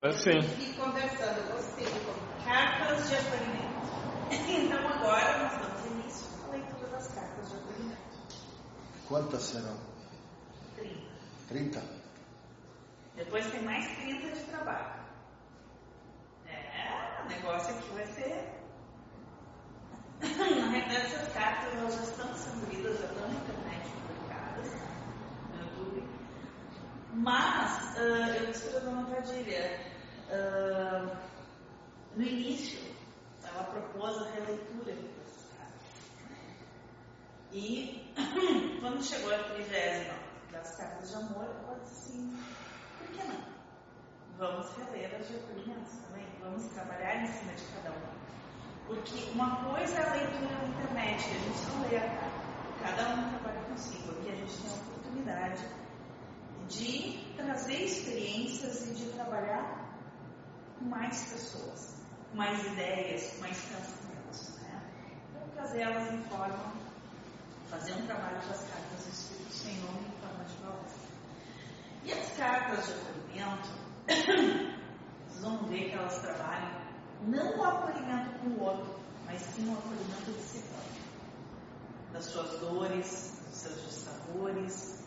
Assim. E conversando, gostei. Cartas de acolhimento. Então agora nós damos início à leitura das cartas de acolhimento. Quantas serão? 30. 30? Depois tem mais 30 de trabalho. É, o negócio aqui vai ser. Na realidade, essas cartas elas já estão sendo lidas, já estão na internet publicadas no YouTube. Mas, ah, eu disse para a dona Padilha, ah, no início, ela propôs a releitura cartas. E quando chegou a trigésima das cartas de amor, ela disse assim, por que não? Vamos reler as acolhimento também, vamos trabalhar em cima de cada uma. Porque uma coisa é a leitura na internet, a gente não lê a carta, cada um trabalha consigo, aqui a gente tem a oportunidade de trazer experiências e de trabalhar com mais pessoas, mais ideias, mais pensamentos. Né? Então, trazer elas em forma, fazer um trabalho com as cartas do Espírito nome em forma de palestra. E as cartas de acolhimento, vocês vão ver que elas trabalham não o acolhimento com o outro, mas sim o acolhimento de si próprio, das suas dores, dos seus dissabores,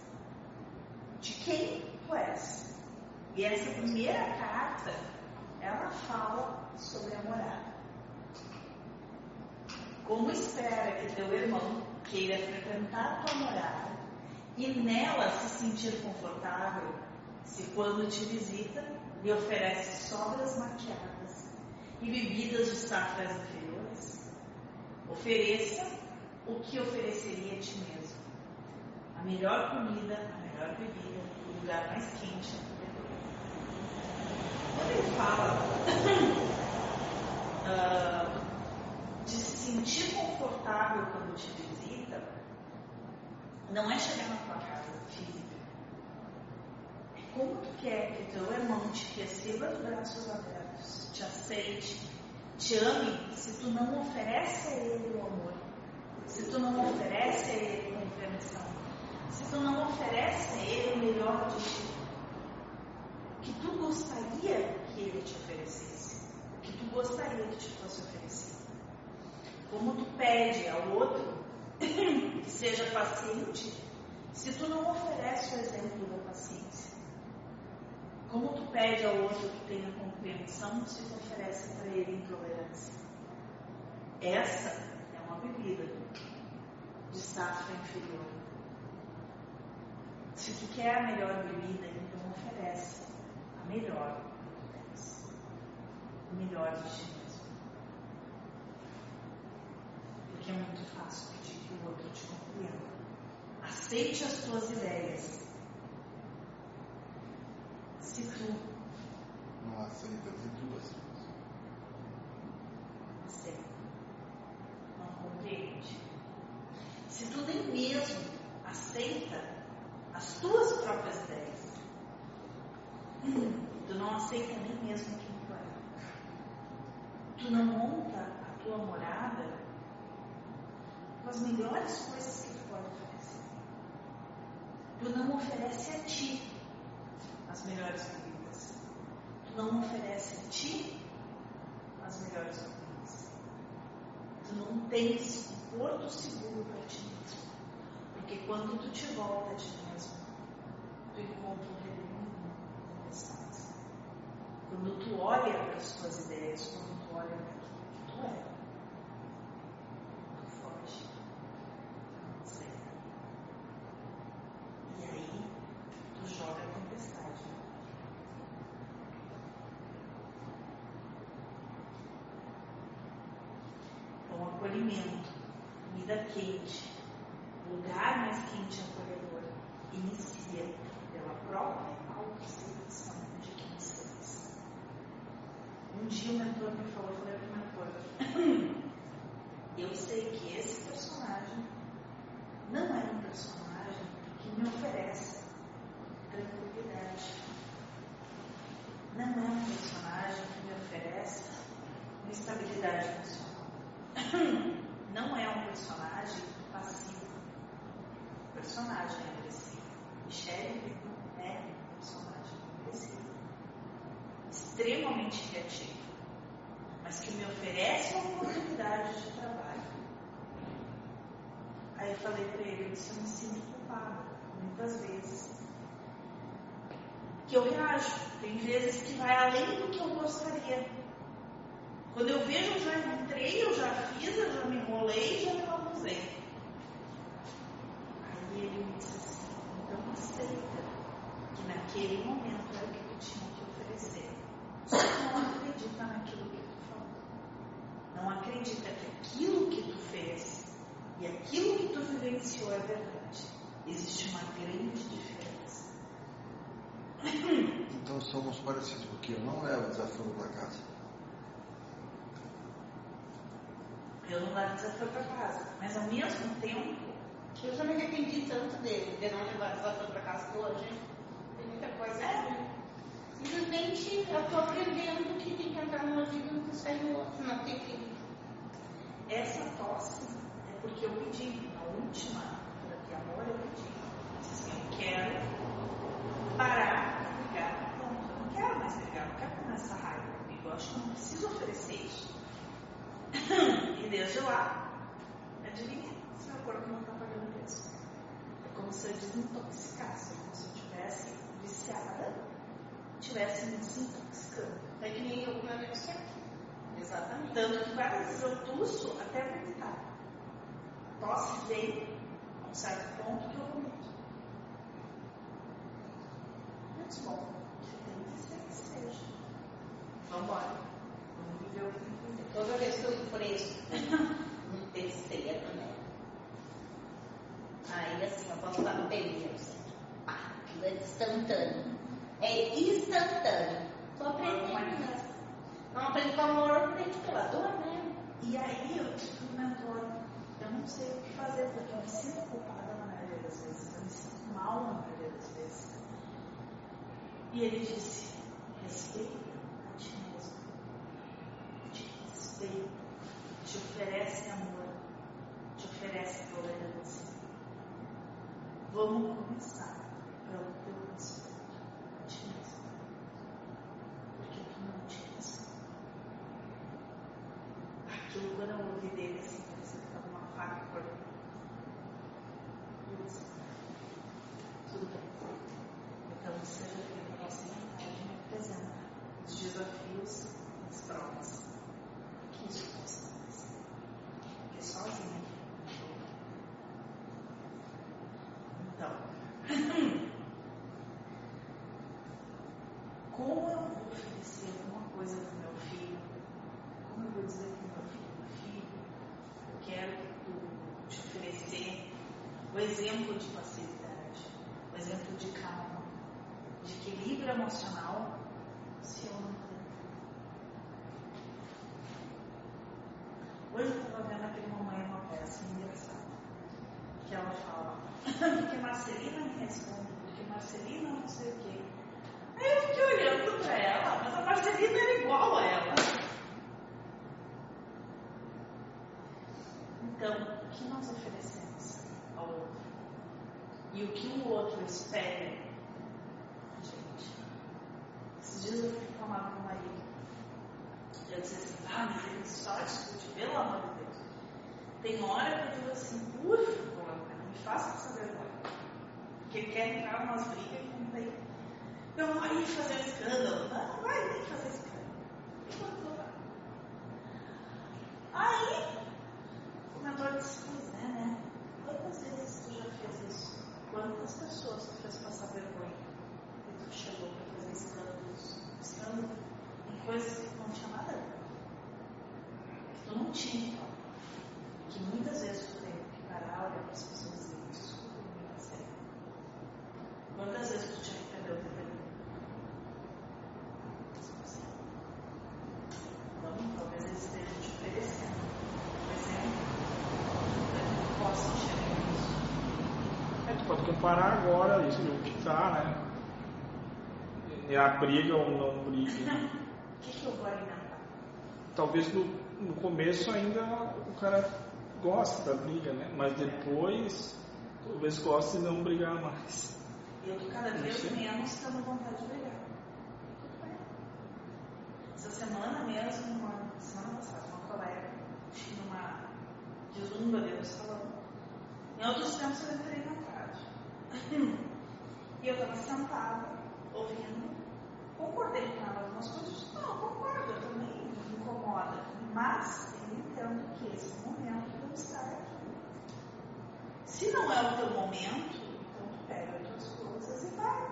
de quem tu és. E essa primeira carta, ela fala sobre a morada. Como espera que teu irmão queira frequentar tua morada e nela se sentir confortável, se quando te visita lhe oferece sobras maquiadas e bebidas de safras inferiores? Ofereça o que ofereceria a ti mesmo. A melhor comida, a melhor bebida, lugar mais quente. Quando ele fala ah, de se sentir confortável quando te visita, não é chegar na tua casa física. É como tu quer que teu irmão te receba de braços abertos, te aceite, te ame, se tu não oferece a ele o amor, se tu não oferece a ele compreensão, se tu não oferece a ele o melhor de ti, o que tu gostaria que ele te oferecesse, o que tu gostaria que te fosse oferecido. Como tu pede ao outro que seja paciente, se tu não oferece o exemplo da paciência. Como tu pede ao outro que tenha compreensão, se tu oferece para ele intolerância. Essa é uma bebida de safra inferior. Se tu quer a melhor bebida, então oferece a melhor tu. O melhor de ti mesmo. Porque é muito fácil pedir que o outro te compreenda. Aceite as tuas ideias. Se tu Não aceita de duas. aceita, não compreende. Se tu nem mesmo aceita as próprias ideias, tu não aceita nem mesmo quem tu é. Tu não monta a tua morada com as melhores coisas que tu pode oferecer. Tu não oferece a ti as melhores bebidas. Tu não oferece a ti as melhores comidas. Tu não tens um porto seguro para ti mesmo. Porque quando tu te volta a ti mesmo, um redemoinho tempestades. Quando tu olha para as tuas ideias, quando tu olha para aquilo que tu é, tu foge, aceita. E aí, tu joga a tempestade. Então, acolhimento, comida quente, lugar mais quente e acolhedor, inicia pela própria autoaceitação de quem se é. Um dia o mentor me falou, eu falei para o mentor, eu sei que esse personagem não é um personagem que me oferece tranquilidade. Não é um personagem que me oferece uma estabilidade emocional. Não é um personagem passivo. O personagem é agressivo. Michelle é um personagem agressivo. extremamente criativo, mas que me oferece uma oportunidade de trabalho. Aí eu falei para ele, eu disse, eu me sinto culpada, muitas vezes. Que eu reajo, tem vezes que vai além do que eu gostaria. Quando eu vejo, eu já entrei, eu já fiz, eu já me enrolei, já me lambuzei. Aí ele me disse assim, então aceita que naquele momento era o que tu tinha que oferecer. Só não acredita naquilo que tu falou. Não acredita que aquilo que tu fez e aquilo vivenciou é verdade. Existe uma grande diferença. Então somos parecidos, porque eu não levo desaforo para casa. Eu não levo desaforo para casa, mas ao mesmo tempo, Eu já me arrependi tanto dele, de não levar desaforo para casa hoje. Tem muita coisa. É. Simplesmente eu estou aprendendo que tem que entrar numa vida e não sair no outro, não tem que. essa tosse é porque eu pedi, última terapia amor, eu pedi. Eu disse assim, eu quero parar de brigar. Ponto. Eu não quero mais brigar, não quero comer essa raiva comigo. Eu acho que não preciso oferecer isso. E desde lá, adivinha? Se meu corpo não está pagando preço. É como se eu desintoxicasse, como se eu tivesse viciada, tivesse me desintoxicando. É que nem eu amigo certo. Exatamente. Tanto que várias vezes eu tuço até vomitar. A tosse vem a um certo ponto que eu. Eu disse, bom, tem que ser que seja. Vamos embora. Vamos viver o que tem que viver. Toda vez que eu preso no terceiro, né? Aí assim, eu posso estar no período, assim, pá, é instantâneo. É instantâneo. Tô aprendendo, né? Não aprende com amor, aprende pela dor, né? E aí eu eu não sei o que fazer, porque eu me sinto culpada na maioria das vezes, eu me sinto mal na maioria das vezes. E ele disse, respeita a ti mesmo. Te respeita, te oferece amor, te oferece tolerância. Vamos começar pelo teu respeito a ti mesmo. Porque tu não te respeita. Aquilo quando eu ouvi dele assim, parecia que estava uma faca cortando. Eu disse, tudo bem. Então seja feita a nossa vontade me apresenta os desafios, as provas. Que isso possa acontecer. Porque sozinha não vou. Então, como eu vou oferecer alguma coisa para o meu filho? Como eu vou dizer para o meu filho, meu filho, eu quero tu te oferecer o exemplo de facilidade, o exemplo de calma, de equilíbrio emocional, se eu não tenho. Hoje eu estava vendo aquele Mamãe uma peça engraçada, que ela fala, porque Marcelina me responde, porque Marcelina não sei o quê. Aí eu fiquei olhando para ela, mas a Marcelina era igual a ela. Então, o que nós oferecemos ao outro? E o que o outro espera? Gente, esses dias eu fui reclamar com o marido. Eu disse assim, ah, mas ele só discute, pelo amor de Deus. Tem hora que eu digo assim, por favor, não me faça essa vergonha. Porque ele quer entrar umas brigas que não tem. Eu vou aí fazer escândalo. Não, vai nem fazer escândalo. Aí, o mentor disse, pois é, né? Quantas vezes tu já fez isso? Quantas pessoas tu fez passar vergonha? E tu chegou para fazer escândalos, escândalo em coisas que não tinha nada a ver. Que tu não tinha que falar. Que muitas vezes tu teve que parar, olhar para as pessoas e dizer, desculpa, não me passei. Quantas vezes tu te arrependeu de ter feito? Então, talvez eles estejam te oferecendo um exemplo para que tu possa enxergar isso. É, tu pode comparar agora isso o que tá, né? É a briga ou não briga. O que, que eu vou alimentar? Talvez no, no começo ainda o cara gosta da briga, né? Mas depois talvez goste de não brigar mais. E eu cada vez menos tendo vontade de brigar. Essa semana mesmo, uma semana passada, uma colega tinha uma desumba dentro do salão. Em outros tempos eu entrei na tarde. E eu estava sentada, ouvindo, concordei com ela algumas coisas. Não, concordo, eu também me incomoda. Mas eu entendo que esse momento não está aqui. Se não é o teu momento, então tu pega as tuas coisas e vai.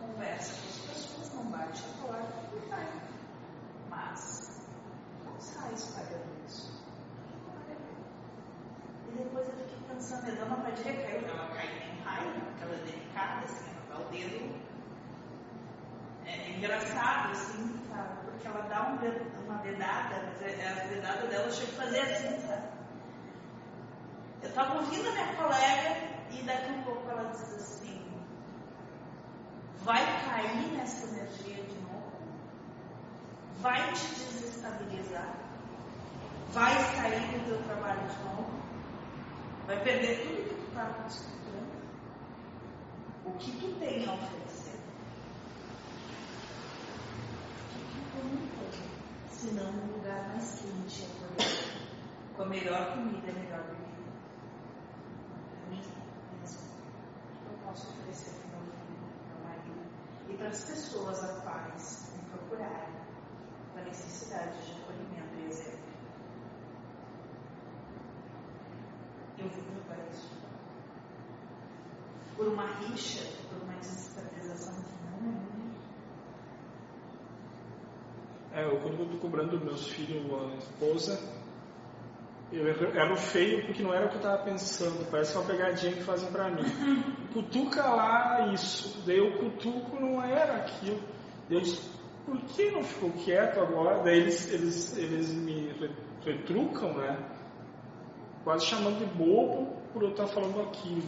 Conversa com as pessoas, não bate a porta e vai. Mas não sai espalhando isso. E depois eu fiquei pensando, a dona Padilha caiu, ela caiu em ela é delicada, assim, ela dá o dedo. É, é engraçado, assim, sabe? Porque ela dá um dedo, uma dedada, mas é- a dedada dela chega a fazer assim, sabe? Eu estava ouvindo a minha colega e daqui a pouco ela diz assim, vai cair nessa energia de novo? Vai te desestabilizar? Vai sair do teu trabalho de novo? Vai perder tudo que tu está construindo? O que tu tem a oferecer? O que tu não tem? Se não um lugar mais quente e acolhedor, com a melhor comida a melhor bebida. Para mim mesmo, o que eu posso oferecer para o meu filho, para o meu marido e para as pessoas as quais me procurarem com a necessidade de acolhimento e exemplo. Eu vou procurar isso. Por uma rixa, por uma desestabilização que não é minha. É, eu quando eu tô cobrando meus filhos a esposa, eu era feio porque não era o que eu tava pensando, parece uma pegadinha que fazem pra mim. Cutuca lá isso, daí eu cutuco não era aquilo. Eu disse, por que não ficou quieto agora? Daí eles, eles, eles me re- retrucam, né? Quase chamando de bobo por eu estar falando aquilo.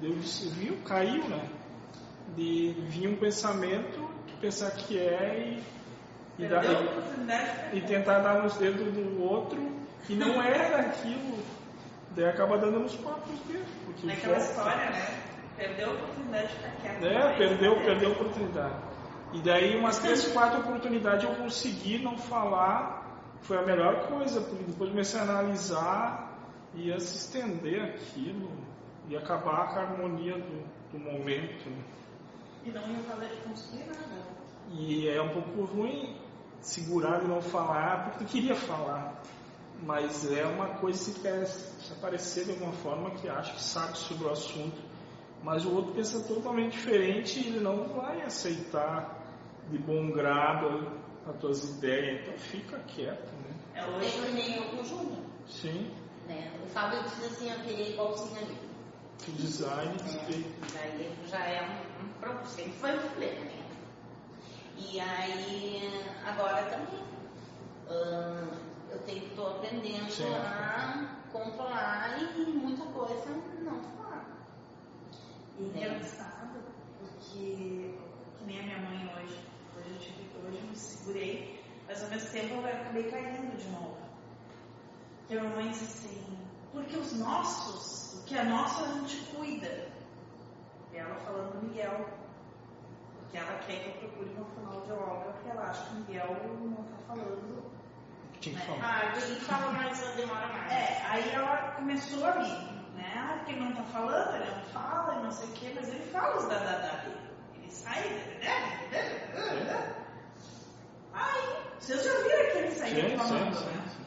Daí eu disse, viu, caiu, né? De vir um pensamento, de pensar que é e, e, dar- de e tentar dar nos dedos do outro e não era aquilo. Daí acaba dando próprios dedos. Porque Naquela história, né? Perdeu a oportunidade de ficar quieto. É, Mas- perdeu, perdeu a oportunidade. E daí umas três, quatro oportunidades eu consegui não falar, foi a melhor coisa, porque depois comecei a analisar e a se estender aquilo e acabar com a harmonia do, do momento. né? E não ia fazer de construir nada. E é um pouco ruim segurar e não falar, porque eu queria falar. Mas é uma coisa que quer se aparecer de alguma forma que acha que sabe sobre o assunto. Mas o outro pensa totalmente diferente e ele não vai aceitar de bom grado as tuas ideias. Então fica quieto, né? É hoje. que nem eu com o Júnior. Sim, Né? O Fábio diz assim, eu queria igualzinho ali. o design É, e- daí ele já é um, um problema, sempre foi um problema, né? E aí, agora também, ahn, eu tenho, estou aprendendo Sim. a controlar e muita coisa não falar. E engraçado, porque que nem a minha mãe hoje. Hoje eu, tive, hoje eu me segurei, mas ao mesmo tempo eu acabei caindo de novo. E a minha mãe disse assim, porque os nossos, o que é nosso a gente cuida. E ela falando do Miguel. Porque ela quer que eu procure uma fonoaudióloga, porque ela acha que o Miguel não está falando tinha que falar. Ah, ele fala mais, demora mais. é, aí ela começou a vir, né? Ah, porque ele não tá falando, ele não fala, e não sei o quê, mas ele fala os dadadá dele. Ele sai. Aí, vocês já viram que ele saiu Sim, falando, sim, né? sim.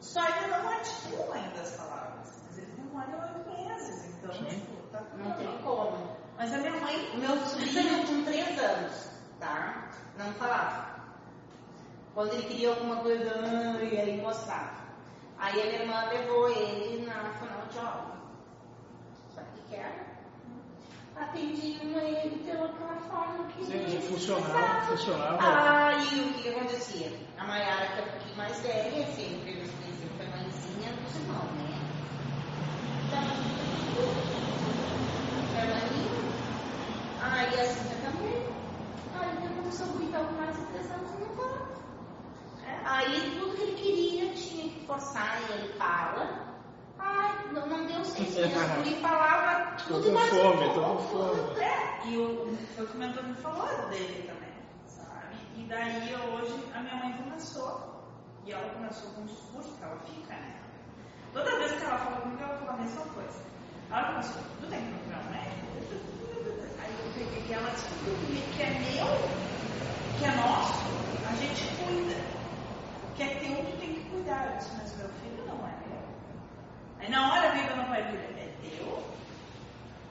Só ainda não articula ainda as palavras, mas ele demora oito meses, então, Sim. tipo, tá Não tem como. Mas a minha mãe. O meu sobrinho com 3 anos, tá? Não falava. Quando ele queria alguma coisa, ah, e aí mostrava. Aí a minha irmã levou ele na fonoaudióloga. Sabe o que era? Atendiam ele pela aquela forma que Sim, ele funcionava, funcionava. Aí o que que acontecia? A Mayara, que é um pouquinho mais velha, sempre, eles sempre foi mãezinha dos irmãos, né? Então, Hermaninha. Aí a Cíntia também. Aí ele começou a gritar com mais de três anos e não fala. Aí tudo que ele queria tinha que forçar e ele fala. Ai, não, não deu meses. Ele falava tudo e mais um fome, tô com fome. É, e o, foi o que o mentor me falou dele também, sabe? E daí hoje a minha mãe começou, e ela começou com um discurso que ela fica, né? Toda vez que ela fala comigo, ela fala a mesma coisa. Ela começou, tu tem que procurar um médico? Aí eu peguei que ela disse, o que é meu, que é nosso, a gente cuida. Que é teu, tu tem que cuidar. Eu disse, mas meu filho não é meu. Aí na hora veio meu pai filha, é teu?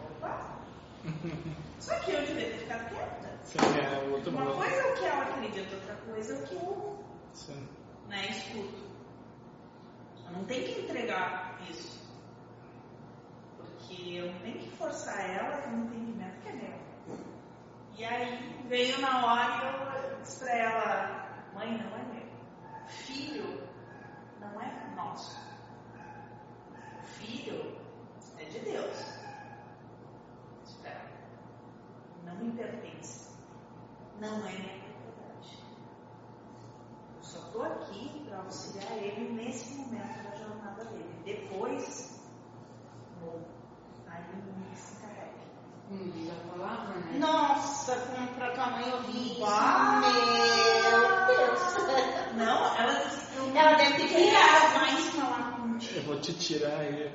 Opa! Só que eu devia ter ficado quieta. Sim, é outro Uma modo. coisa é o que ela acredita, outra coisa é o que eu Sim. né, escuto. Eu não tenho que entregar isso. Porque eu não tenho que forçar ela com um entendimento que é meu. E aí veio na hora e eu disse pra ela, mãe, não é. Filho não é nosso. Filho é de Deus. Espera. Não me pertence. Não é minha propriedade. Eu só estou aqui para auxiliar ele nesse momento da jornada dele. Depois, bom, aí o mundo se encarrega. Diz a palavra, né? Nossa, como pra tua mãe. Uau! Meu Deus. Não, ela disse eu Ela deve ter criado. mais falar contigo. Eu vou te tirar aí.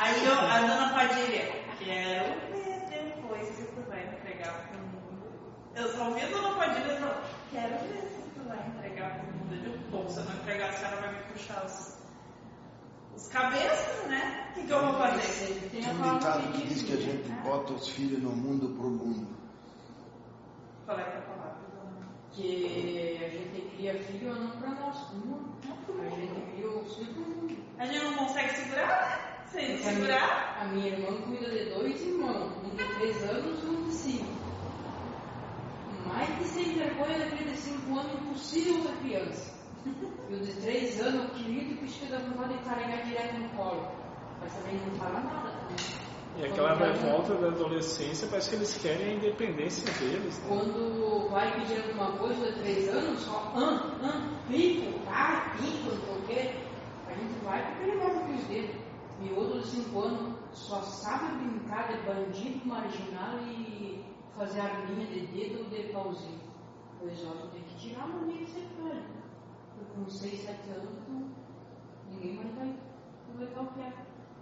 Aí eu, a dona Padilha, quero ver depois se tu vai entregar pro mundo. Eu só ouvi a dona Padilha falar, quero ver se tu vai entregar pro mundo. Eu digo, se eu não entregar, a senhora vai me puxar os, os cabeças, né? O que, que eu vou fazer? Tem um ditado que diz que a gente bota os filhos no mundo pro mundo. Qual é que é a palavra? dona? Que a gente cria filho não para nós, não. A gente cria os filhos pro mundo. A gente não consegue segurar, né? Se ele Porque a segurar, minha, a minha irmã cuida de dois irmãos, um de três anos e um de cinco. Mais de sem vergonha daquele de cinco anos, impossível para criança. E o de três anos, o querido que chega da vontade de carregar direto no colo. Mas também não fala nada também. E aquela revolta da adolescência, parece que eles querem a independência deles. Né? Quando vai pedir alguma coisa de três anos, só ah, ah, pico, ah, pico, não sei o quê. A gente vai porque ele vai com os dedos. E outro de cinco anos só sabe brincar de bandido marginal e fazer arminha de dedo ou de pauzinho. Pois tu tem que tirar a mania de ser velho. Com seis, sete anos, ninguém tu vai estar o pé.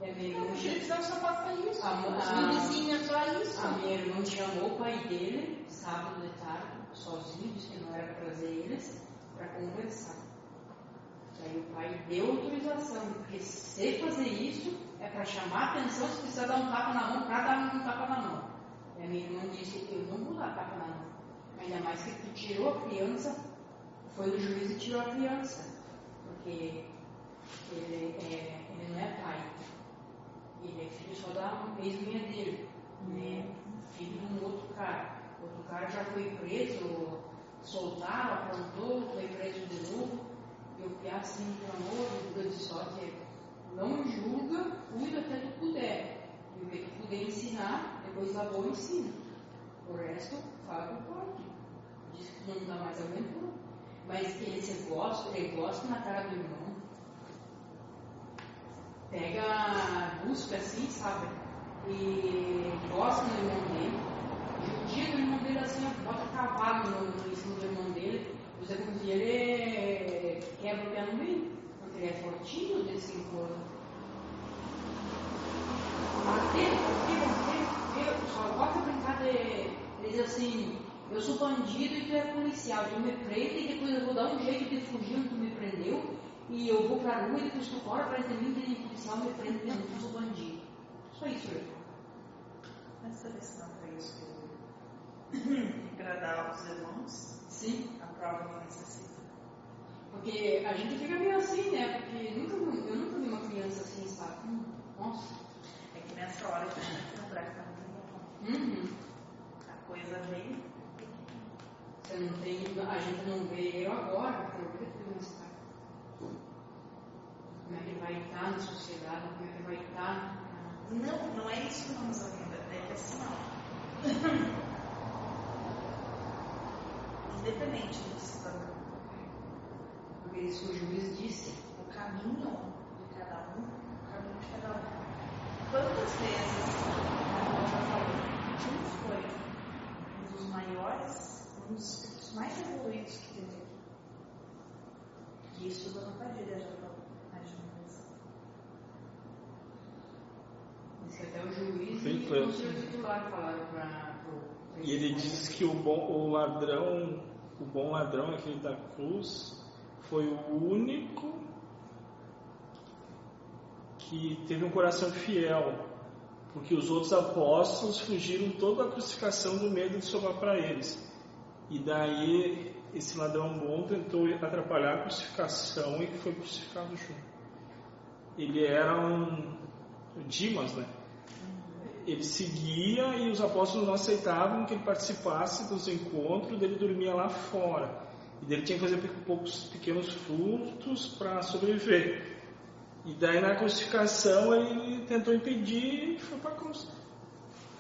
E a minha irmã O juizão só passa isso. A- Os a- vizinhos é só isso. a minha irmã chamou o pai dele, sábado de tarde, sozinho, disse que não era para trazer eles, para conversar. Daí o pai deu autorização, porque se fazer isso é para chamar a atenção, se precisar dar um tapa na mão, para dar um tapa na mão. E a minha irmã disse, eu não vou dar tapa na mão. Ainda mais que tu tirou a criança, foi o juiz e tirou a criança. Porque ele, é, ele não é pai. Ele é filho só da ex-mulher dele. Né? Filho de um outro cara. Outro cara já foi preso, soltaram, aprontou, foi preso de novo. E o Piá assim clamou, eu disse só que não julga, cuida até tu puder. E o que tu puder ensinar, depois da boa ensina. O resto, faz o pode. Diz que não dá mais aguentando. Mas ele se gosta, ele gosta na cara do irmão. Pega, busca assim, sabe? E gosta do irmão dele. Judia do irmão dele assim, bota cavalo no, no, em cima do irmão dele. Você como se ele quebra o pé no meio. Porque ele é fortinho desse encontro. Bater, bater, bater, eu só gosto de brincar de. Diz assim, eu sou bandido e tu é policial, tu me prende e depois eu vou dar um jeito de fugir onde tu me prendeu e eu vou pra rua e depois tu corre atrás de mim e o policial me prende mesmo, eu sou bandido. Só isso, eu essa lição foi isso que eu agradar os irmãos, Sim, a prova não necessita. porque a gente fica meio assim, né? Porque nunca, eu nunca vi uma criança assim, sabe? Hum, Nossa. É que nessa hora que a gente lembrar que tá muito bom. Uhum. A coisa vem. Você não tem, a gente não vê eu agora, porque eu que está. Como é que vai estar na sociedade, como é que vai estar. Não, não é isso que vamos ainda. É que assim, ó. Independente do cidadão, Porque isso o juiz disse. o caminho de cada um, o caminho de cada um. Quantas vezes, como eu já falei, um foi um dos maiores, um dos espíritos os mais evoluídos que teve aqui. E isso Dona Padilha já falou mais de uma vez. Juiz Bem e o seu titular falaram para E ele diz que o bom o ladrão, o bom ladrão, aquele da cruz, foi o único que teve um coração fiel, porque os outros apóstolos fugiram toda a crucificação do medo de sobrar para eles. E daí esse ladrão bom tentou atrapalhar a crucificação e foi crucificado junto. Ele era um Dimas, né? Ele seguia e os apóstolos não aceitavam que ele participasse dos encontros, ele dormia lá fora. E ele tinha que fazer poucos pequenos furtos para sobreviver. E daí na crucificação ele tentou impedir e foi para a cruz.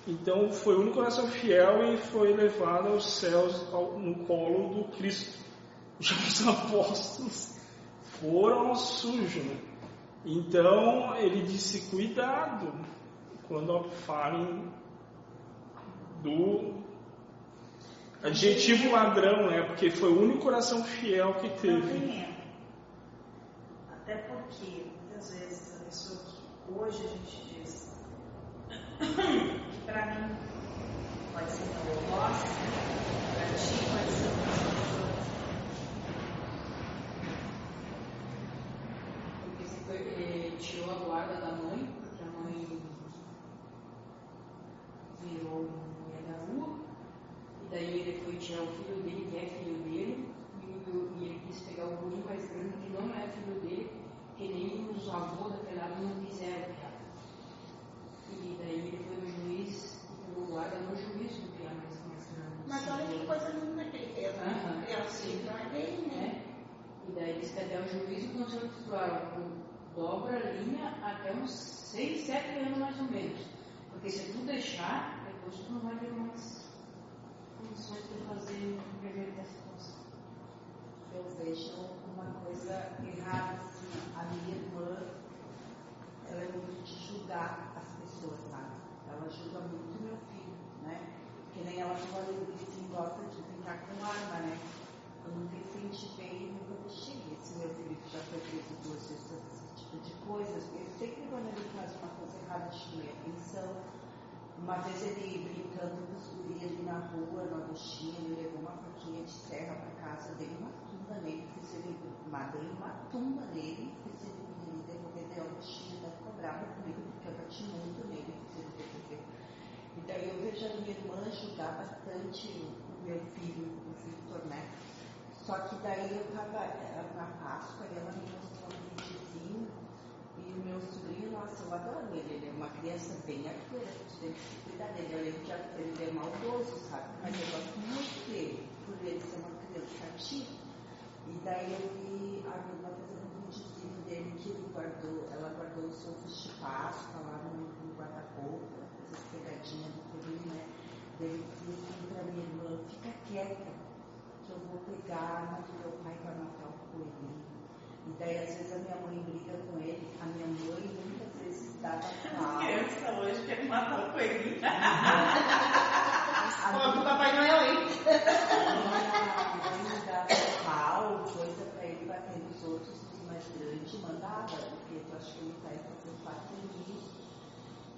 Então foi o único coração fiel e foi levado aos céus ao- no colo do Cristo. Já os apóstolos foram ao sujo. Né? Então ele disse: cuidado quando falem do adjetivo ladrão, né? Porque foi o único coração fiel que Não teve. tem erro. Até porque, muitas vezes, a pessoa que hoje a gente diz que para mim pode ser eu gosto, para ti pode ser pessoa. Porque você foi, tirou a guarda da mãe virou rua, e daí ele foi tirar o filho dele, que é filho dele, e, o- ele quis pegar o guri mais grande, que não é filho dele, que nem os avós daquele lado não quiseram criar. E daí ele foi no juiz, e pegou guarda no juiz do criar mais, mais grande. Mas olha que coisa linda que ele fez, né? Aham. Criancinho, não é dele, né? né? E daí que até o juiz e o conselho titular dobra a linha até uns 6, 7 anos mais ou menos. Porque se tu deixar, tu não vai ter mais condições de fazer reverter a situação. eu vejo uma coisa errada assim, a minha irmã ela é muito de julgar as pessoas, sabe? Ela julga muito meu filho, né? Que nem ela ali, ele assim, gosta de brincar com arma, né? Eu nunca incentivei e nunca deixei esse meu filho já foi preso duas vezes esse tipo de coisas. Eu sempre quando ele faz uma coisa errada, chama atenção. Uma vez ele brincando com os guris ali na rua, no Agostinho, ele levou uma faquinha de terra para casa, dei uma tumba nele, fiz ele, dei uma tumba nele, fiz ele me devolver de Agostinho, até ficou bravo comigo, porque eu bati muito nele, fiz ele devolver. E daí eu vejo a minha irmã ajudar bastante o meu filho, o Victor, né? Só que daí eu tava era na Páscoa e ela me mostrou um videozinho e o meu sobrinho, nossa, eu adoro ele, ele é uma criança bem arteira, tem cuidar dele. Eu lembro que ele é maldoso, sabe? Mas eu gosto muito dele, por ele ser uma criança ativa. E daí eu vi a minha fazendo um videozinho dele que ele guardou, ela guardou os ovos de Páscoa lá no, no guarda-roupa, essas pegadinhas do coelho, né? Daí eu disse assim pra minha irmã, fica quieta, que eu vou pegar a arma do meu pai para matar o coelhinho. E daí às vezes a minha mãe briga com ele, a minha mãe muitas vezes dava As pau. crianças hoje querem matar o coelhinho. A Ó, do minha Papai Noel, hein? mãe dava pau, coisa pra ele bater nos outros, os mais grandes, mandava, porque eu acho que ele tá fazendo quatro anos.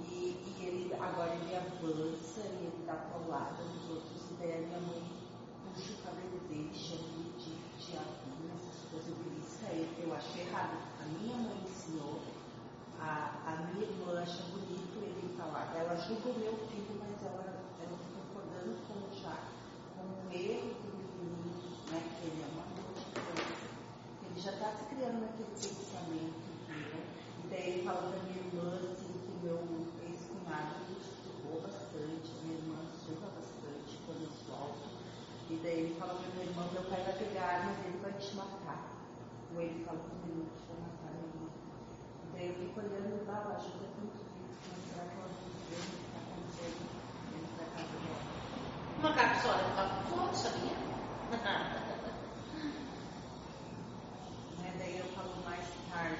E, e ele agora ele avança e ele dá paulada nos outros, e daí a minha mãe puxa o cabelo dele, chama ele de coisas, ele, eu acho errado. A minha mãe ensinou, a, a minha irmã acha bonito ele falar. Ela julga o meu filho, mas ela, ela fica concordando com já com o erro do menino, né? Que ele é uma criança. Ele já está se criando naquele pensamento, entendeu? E daí ele fala pra minha irmã assim que meu ex-cunhado me estudou bastante, minha irmã surra bastante quando eu solto. E daí ele fala pra minha irmã, meu pai vai pegar a arma dele e vai te matar. Ele menino que vai matar minha irmã. E daí eu fico olhando e lá, ajuda tanto isso, mas será que ela não vê o que está acontecendo dentro da casa dela? Uma capsula tá com fogo, sabia? Né? Daí eu falo mais tarde.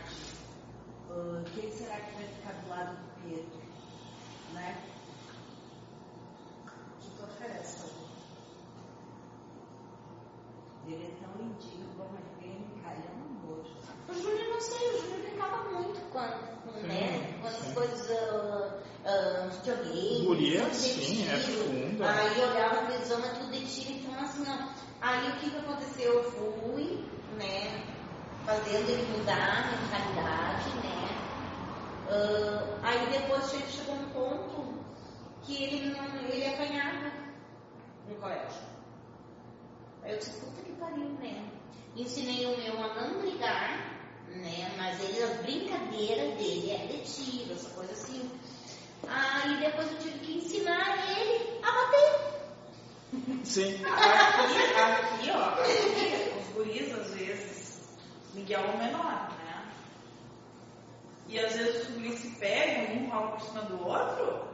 ah, quem será que vai ficar do lado do Pedro? Né? O que tu oferece, Paulo? com, com, Sim, né, com essas sim. coisas, uh, uh, videogame, Guria, tudo de sim, é fundo. Aí eu olhava a televisão, é tudo de tiro, então assim, ó. Aí o que que aconteceu? Eu fui, né, fazendo ele mudar a mentalidade, né. Ah, aí depois che- chegou um ponto que ele não, ele apanhava no colégio. Aí eu disse, puta que pariu, né? Ensinei o meu a não brigar, né? Mas ele, as brincadeiras dele é de tiro, essa coisa assim. Aí depois eu tive que ensinar ele a bater. Sim. Aqui, aqui, ó, aqui, os guris, às vezes, Miguel é o menor, né? E às vezes os guris se pegam, um rola por cima do outro,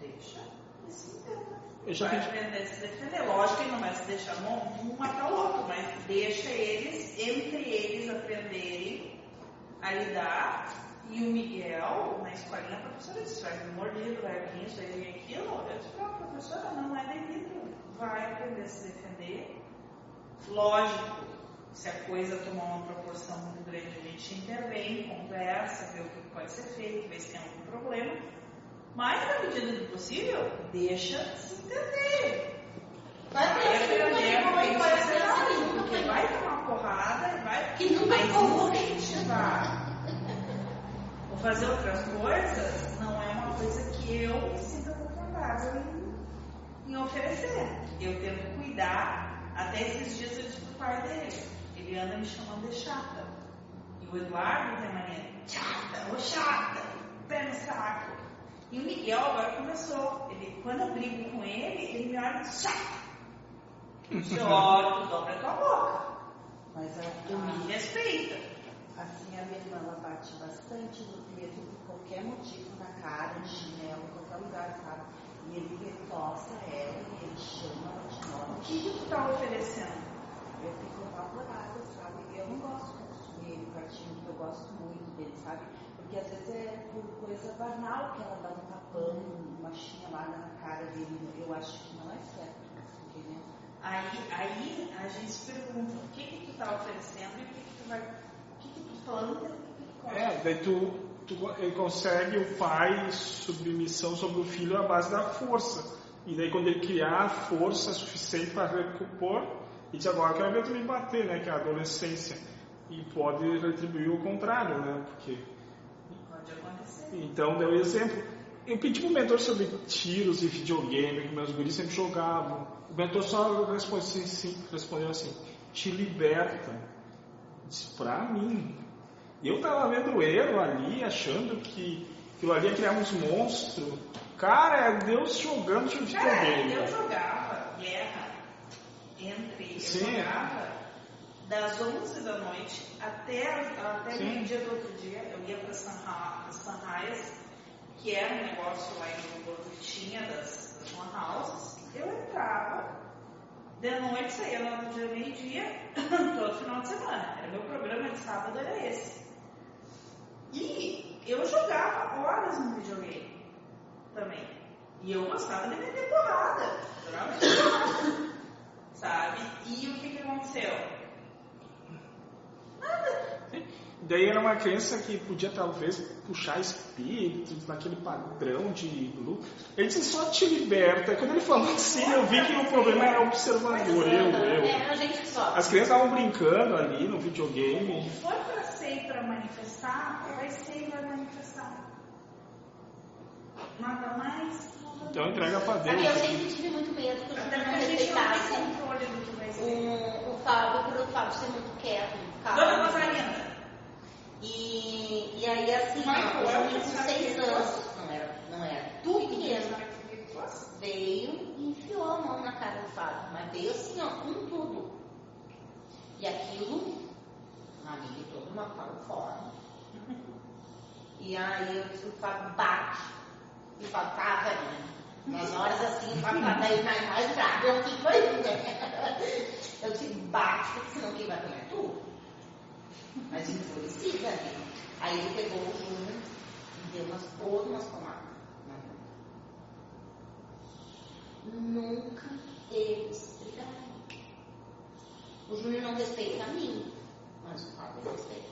deixa, e se entenda. Eu já Vai aprender a se defender. Lógico que não vai se deixar um, um matar o outro, mas deixa eles, entre eles, aprenderem a lidar. E o Miguel, na escolinha, a professora disse, vai vir mordido, vai vir isso, vai vir aquilo. Eu disse, não, professora, não é devido. Vai aprender a se defender. Lógico, se a coisa tomar uma proporção muito grande, a gente intervém, conversa, vê o que pode ser feito, vê se tem algum problema. Mas, na medida do possível, deixa se entender. Vai aprender como é que vai ser a assim, porque porque vai tomar porrada e vai. Que nunca ficou incentivar ou fazer outras coisas não é uma coisa que eu me sinta confortável em, em oferecer. Eu tento cuidar. Até esses dias eu disse pro pai dele. Ele anda me chamando de chata. E o Eduardo tem mania. Chata, ô chata, pé no saco. E o Miguel agora começou. Ele, quando eu brigo com ele, ele me olha e diz, chata. Eu olho, dobra a tua boca. Mas a, Tu me respeita. assim, a minha irmã ela bate bastante no Pedro por qualquer motivo, na cara, de chinelo, em qualquer lugar, sabe? E ele retoça ela e ele chama ela de O nome. que, que tu tá oferecendo? Eu fico apavorada, sabe? Eu não gosto de consumir ele, partindo, eu gosto muito dele, sabe? Porque às vezes é por coisa banal que ela dá um tapão, uma chinelada na cara dele. Eu acho que não é certo, entendeu? Aí, aí a gente se pergunta o que, que tu tá oferecendo e o que, que tu vai. O que, que tu planta e o que, tu come. É, daí tu, ele consegue o pai submissão sobre o filho à base da força. E daí quando ele criar força suficiente para recompor, ele diz agora eu quero ver tu me bater, né? Que é a adolescência. E pode retribuir o contrário, né? Porque. Então, deu exemplo. Eu pedi pro mentor sobre tiros e videogame, que meus guris sempre jogavam. O mentor só respondeu assim, sim, respondeu assim, te liberta. Disse, pra mim. Eu tava vendo o erro ali, achando que aquilo ali ia criar uns monstros. Cara, é Deus jogando de Cara, videogame. eu jogava guerra entre. Eu Sim. jogava das 11 da noite até, até meio-dia do outro dia. Eu ia para Sunrise, que era um negócio lá em Hamburgo que tinha das, das Lan Houses. Eu entrava, de noite saía no dia meio-dia, todo final de semana. Era meu programa de sábado, era esse. E eu jogava horas no videogame também. E eu gostava de meter porrada. Sabe? E o que, que aconteceu? Daí era uma crença que podia talvez puxar espíritos naquele padrão de luta. Ele disse só te liberta. Quando ele falou assim, eu vi que o problema era observador, eu, eu. É a gente. As crianças estavam brincando ali no O videogame. que for pra ser e pra manifestar, vai ser e vai manifestar. Nada mais. Então entrega pra Sabe, eu Deus. sempre tive muito medo que o porque não a gente não respeitasse tem controle do que vai ser. o, o Fábio, por o Fábio ser muito quieto, Dona calmo. Rosalinda. E, e aí assim, Mas ó, eu com que seis anos, não era, não era tu pequeno, veio e enfiou a mão na cara do Fábio, mas veio assim, ó, com tudo. E aquilo, na minha de toda uma tal forma. E aí eu disse, o Fábio bate. E o Fábio tá, velhinha. Nas horas assim, o Fábio tá daí mais, mais bravo, eu fico né? Eu disse, bate, porque senão quem vai apanhar é tu mas enfurecida, né? Aí ele pegou o Júnior e deu umas pôs umas tomadas. Nunca eles brigaram. O Júnior não respeita a mim, mas o Fábio respeita.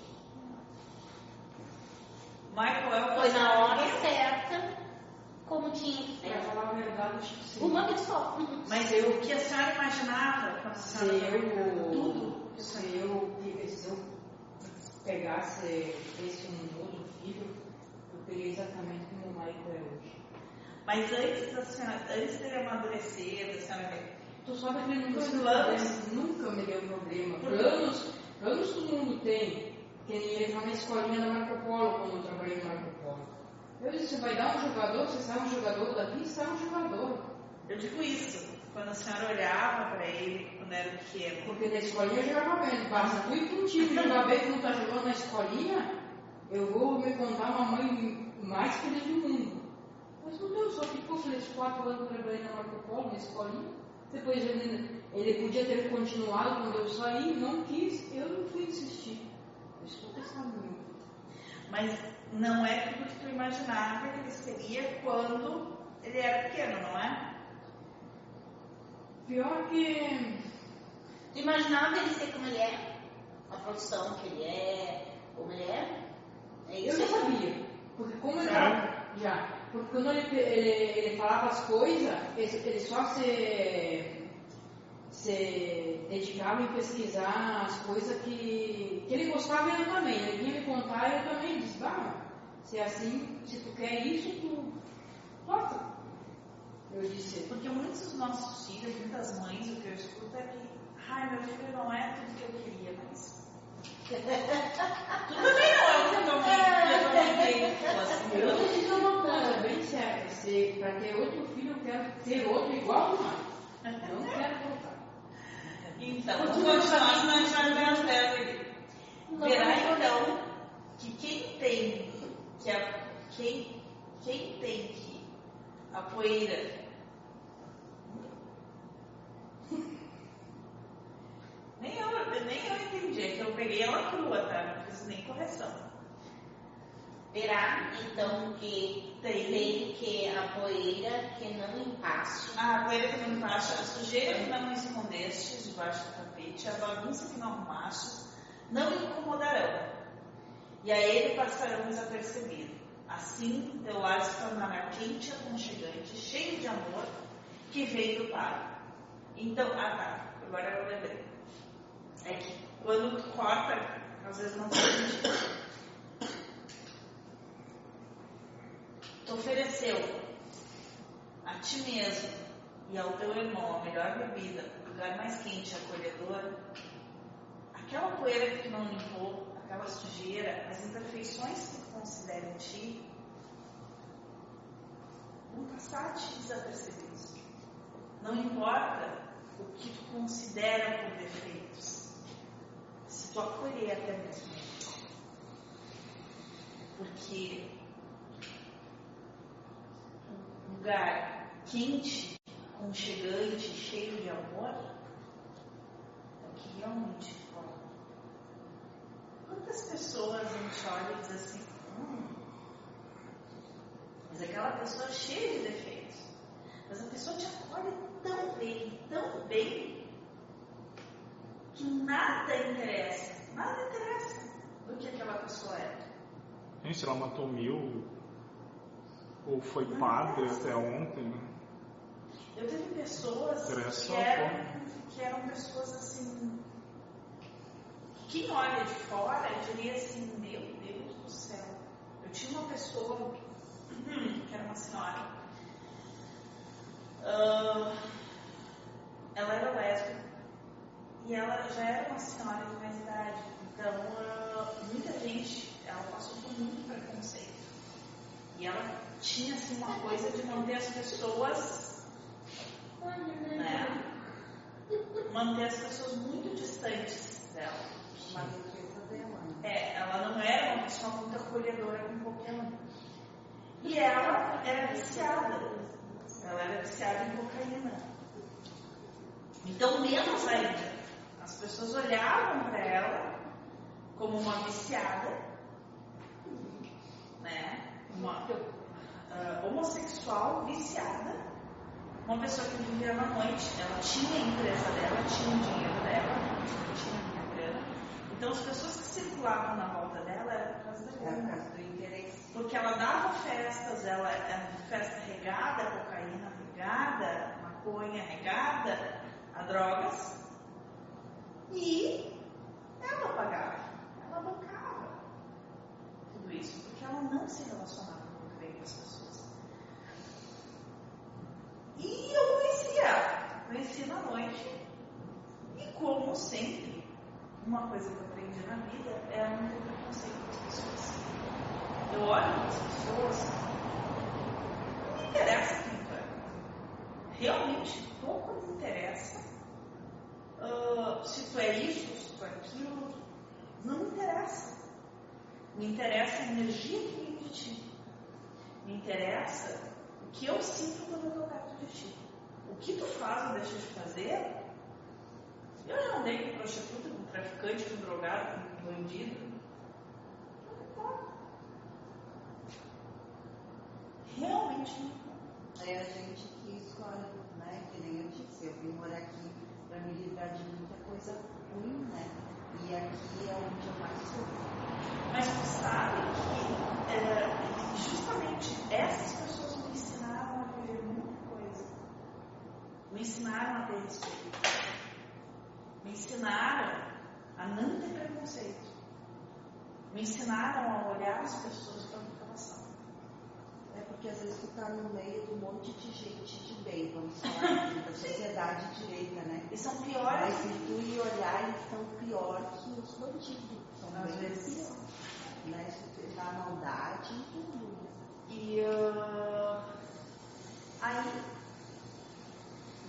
Michael é Foi na hora certa, como tinha que ser. falar a verdade, sim. Uma pessoa. Mas eu, o que a senhora imaginava quando a senhora eu, tudo? Isso eu, eu pegasse esse um outro filho, eu teria exatamente como o Michael é hoje. Mas antes da senhora, antes dele amadurecer, da senhora ver. Tu sabe que nunca me deu planos. problema, nunca me deu problema. Por- Planos, planos todo mundo tem. Que nem ele foi na escolinha da Marco Polo quando eu trabalhei no Marco Polo. Eu disse, você vai dar um jogador, você sai um jogador daqui, sai um jogador. Eu digo isso, quando a senhora olhava para ele quando era pequeno. Porque na escolinha eu jogava bem. Basta tu ir com um time jogar bem que não tá jogando na escolinha, eu vou me contar uma mãe mais feliz do mundo. Mas não deu, só ficou feliz quatro anos que eu trabalhei na Marco Polo, na escolinha. Depois ele, ele podia ter continuado quando eu saí, não quis, eu não fui insistir. Eu estou pensando muito. Mas não é tudo que tu imaginava que ele seria quando ele era pequeno, não é? Pior que. Tu imaginava ele ser como ele é? A profissão que ele é, como ele é? É Eu isso? já sabia. Porque como ele É? já. Porque quando ele, ele, ele falava as coisas, ele, ele só se, se dedicava em pesquisar as coisas que, que ele gostava eu também. Ele vinha me contar eu também disse, bah, se é assim, se tu quer isso, tu gosta. Eu disse, Porque muitos dos nossos filhos, muitas mães, o que eu escuto é que, ai, meu filho não é tudo que eu queria, mas. tu também não é o que mãe tem, tipo assim. eu vou dizer uma coisa bem séria, se para ter outro filho eu quero ter outro igual ao mais. Eu não quero voltar. Então, continuar na jornada dela. Verá então que quem tem que a, quem, quem tem que a poeira nem eu, nem eu entendi, é que eu peguei ela crua, tá? Não fiz nem correção. Verá, então, que tem que a poeira que não empaste Ah, a poeira que não embaixo, a sujeira que não escondestes debaixo do tapete, a bagunça que não arrumastes, não incomodarão. E a ele passarão desapercebido. Assim, teu lar se tornará quente e aconchegante, cheio de amor, que veio do Pai. Então, ah tá, agora eu lembrei. É que quando tu corta, às vezes não faz sentido. Tu ofereceu a ti mesmo e ao teu irmão a melhor bebida, o lugar mais quente e acolhedor, aquela poeira que tu não limpou, aquela sujeira, as imperfeições que tu considera em ti, a ti desapercebidos. Não importa o que tu considera por defeitos, tu acolher até mesmo. Porque um lugar quente, aconchegante, cheio de amor, é o que realmente importa. Quantas pessoas a gente olha e diz assim, hum, mas aquela pessoa é cheia de defeitos. Mas a pessoa te acolhe tão bem, tão bem, que nada interessa, nada interessa do que aquela pessoa é. Gente, ela matou mil. Ou foi padre até ontem, né? Eu tive pessoas Interessa que eram, que eram pessoas assim. que Quem olha de fora diria assim: Meu Deus do céu. Eu tinha uma pessoa, que era uma senhora, ah, ela era lésbica e ela já era uma senhora de mais idade. Então, ah, muita gente, ela passou por muito preconceito. E ela tinha assim uma coisa de manter as pessoas né? Manter as pessoas muito distantes dela. Uma dela. É, ela não era uma pessoa muito acolhedora com qualquer um. E ela era viciada. Ela era viciada em cocaína. Então, menos ainda. As pessoas olhavam para ela como uma viciada, né? Uma ah, homossexual viciada uma pessoa que vivia na noite, ela tinha a empresa dela, tinha o dinheiro dela, tinha a grana. Então as pessoas que circulavam na volta dela eram por causa da grana. do interesse. Porque ela dava festas, ela era festa regada, cocaína regada, maconha regada a drogas e ela pagava, ela bancava tudo isso, porque ela não se relacionava muito bem com as pessoas. E eu conhecia, conheci na noite, e como sempre, uma coisa que eu aprendi na vida é não ter preconceito com as pessoas. Eu olho para as pessoas, não me interessa quem tu é. Realmente pouco me interessa ah, se tu é isso, se tu é aquilo. Não me interessa. Me interessa a energia que vem de ti. Me interessa o que eu sinto quando eu estou perto de ti. O que tu faz ou deixa de fazer. Eu já andei com prostituta, com traficante, com drogado, com bandido. Não importa. Realmente não importa. É a gente que escolhe, né? Que nem eu disse, eu vim morar aqui me livrar de muita coisa ruim, né? E aqui é onde eu mais sofro. Mas tu sabe que é, justamente essas pessoas me ensinaram a viver muita coisa. Me ensinaram a ter respeito. Me ensinaram a não ter preconceito. Me ensinaram a olhar as pessoas para o que elas são. É porque às vezes tu tá no meio de um monte de gente de bem, vamos falar assim, da sociedade direita, né? E são Mas piores. se tu ir olhar, eles são pior que os bandidos. São Às vezes. pior. Né? Se tu pensar a maldade em tudo. né? E ah, aí,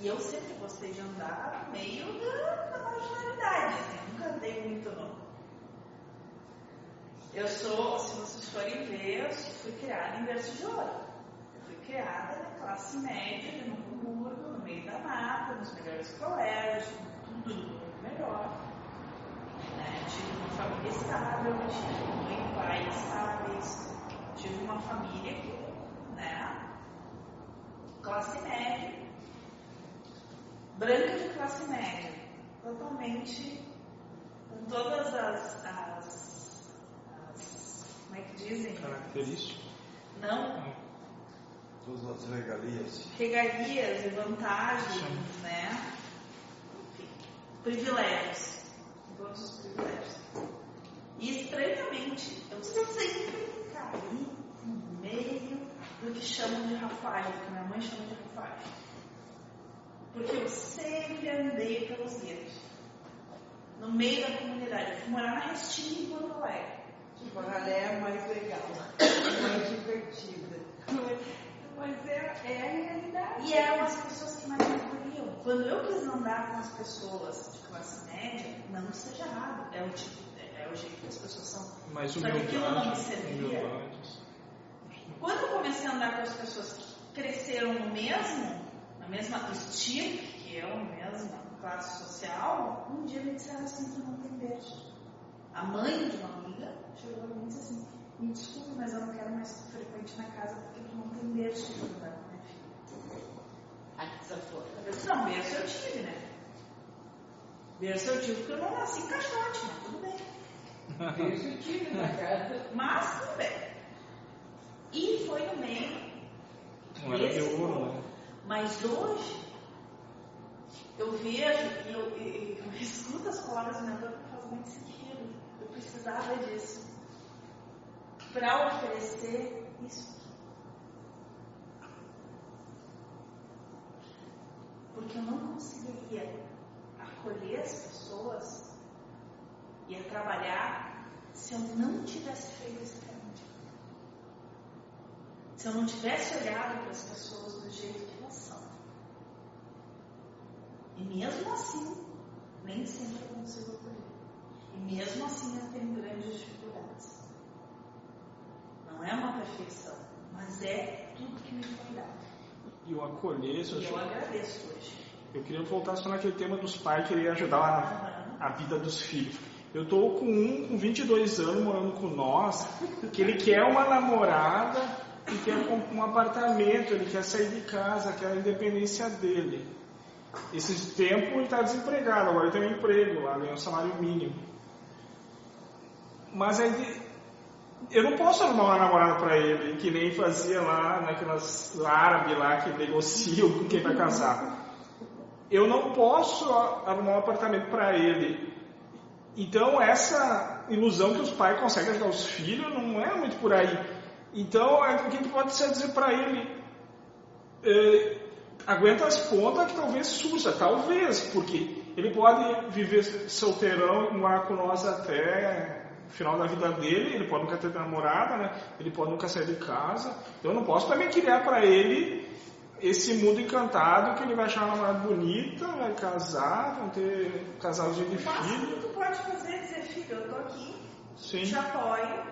e eu sempre gostei de andar no meio da, da marginalidade, assim, nunca andei muito não. Eu sou, se vocês forem ver, eu fui criada em berço de ouro. Eu fui criada na classe média de Hamburgo, no meio da mata, nos melhores colégios, tudo muito melhor. Né? Tive uma família estável, tive mãe e pai estáveis, tive uma família que, né, classe média, branca de classe média, totalmente com todas as, as, as como é que dizem? Característico. Não, Todas as regalias. regalias e vantagens, né? Enfim, privilégios. Todos os privilégios. E estranhamente, eu sempre caí no meio do que chamam de Rafael, que minha mãe chama de Rafael. Porque eu sempre andei pelos guetos. No meio da comunidade. Eu fui morar na Restinga em Porto Alegre. Tipo, a galera é mais legal, mais divertida. Mas é, é a realidade. E eram as pessoas que mais me acolhiam. Quando eu quis andar com as pessoas de classe média, não seja errado, é o, tipo, é, é o jeito que as pessoas são. Mas Só que aquilo não me servia. Quando eu comecei a andar com as pessoas que cresceram no mesmo, na mesma estilo que eu, na mesma classe social, um dia me disseram assim que não tem beijo. A mãe de uma amiga chegou pra mim e disse assim, me desculpe, mas eu não quero mais frequente na casa porque tu não tem berço pra andar com minha filha. Ai, que desaforo. Eu disse, não, berço eu tive, né? Berço eu tive porque eu não nasci em caixote, mas tudo bem. Isso eu tive na casa. Mas tudo bem. E foi no meio Não era ouro, né? Mas hoje, eu vejo e eu, e- e eu escuto as palavras minha dor que faz muito sentido. Precisava disso. Para oferecer isso. Porque eu não conseguiria acolher as pessoas e a trabalhar se eu não tivesse feito esse caminho. Se eu não tivesse olhado para as pessoas do jeito que elas são. E mesmo assim, nem sempre eu consigo. E mesmo assim eu tenho grandes dificuldades. Não é uma perfeição, mas é tudo que me foi dado. E o acolher, isso eu E eu agradeço hoje. Eu queria voltar só naquele tema dos pais que ele ajudar a, a vida dos filhos. Eu tô com um com 22 anos morando com nós, que ele quer uma namorada e quer um, um apartamento, ele quer sair de casa, quer a independência dele. Esses tempos ele está desempregado, agora ele tem um emprego lá, ganha um salário mínimo. Mas aí eu não posso arrumar uma namorada para ele, que nem fazia lá naquelas árabes lá que negociam com quem vai casar. eu não posso arrumar um apartamento para ele. Então, essa ilusão que os pais conseguem ajudar os filhos não é muito por aí. Então, é, o que pode dizer para ele? É, aguenta as pontas que talvez surja, talvez, porque ele pode viver solteirão morar com nós até o final da vida dele, ele pode nunca ter namorada, né? ele pode nunca sair de casa. Então, eu não posso também criar para ele esse mundo encantado que ele vai achar uma namorada bonita, vai casar, vão ter um casalzinho de O máximo filho. que tu pode fazer é dizer, filho, eu tô aqui, Sim. te apoio,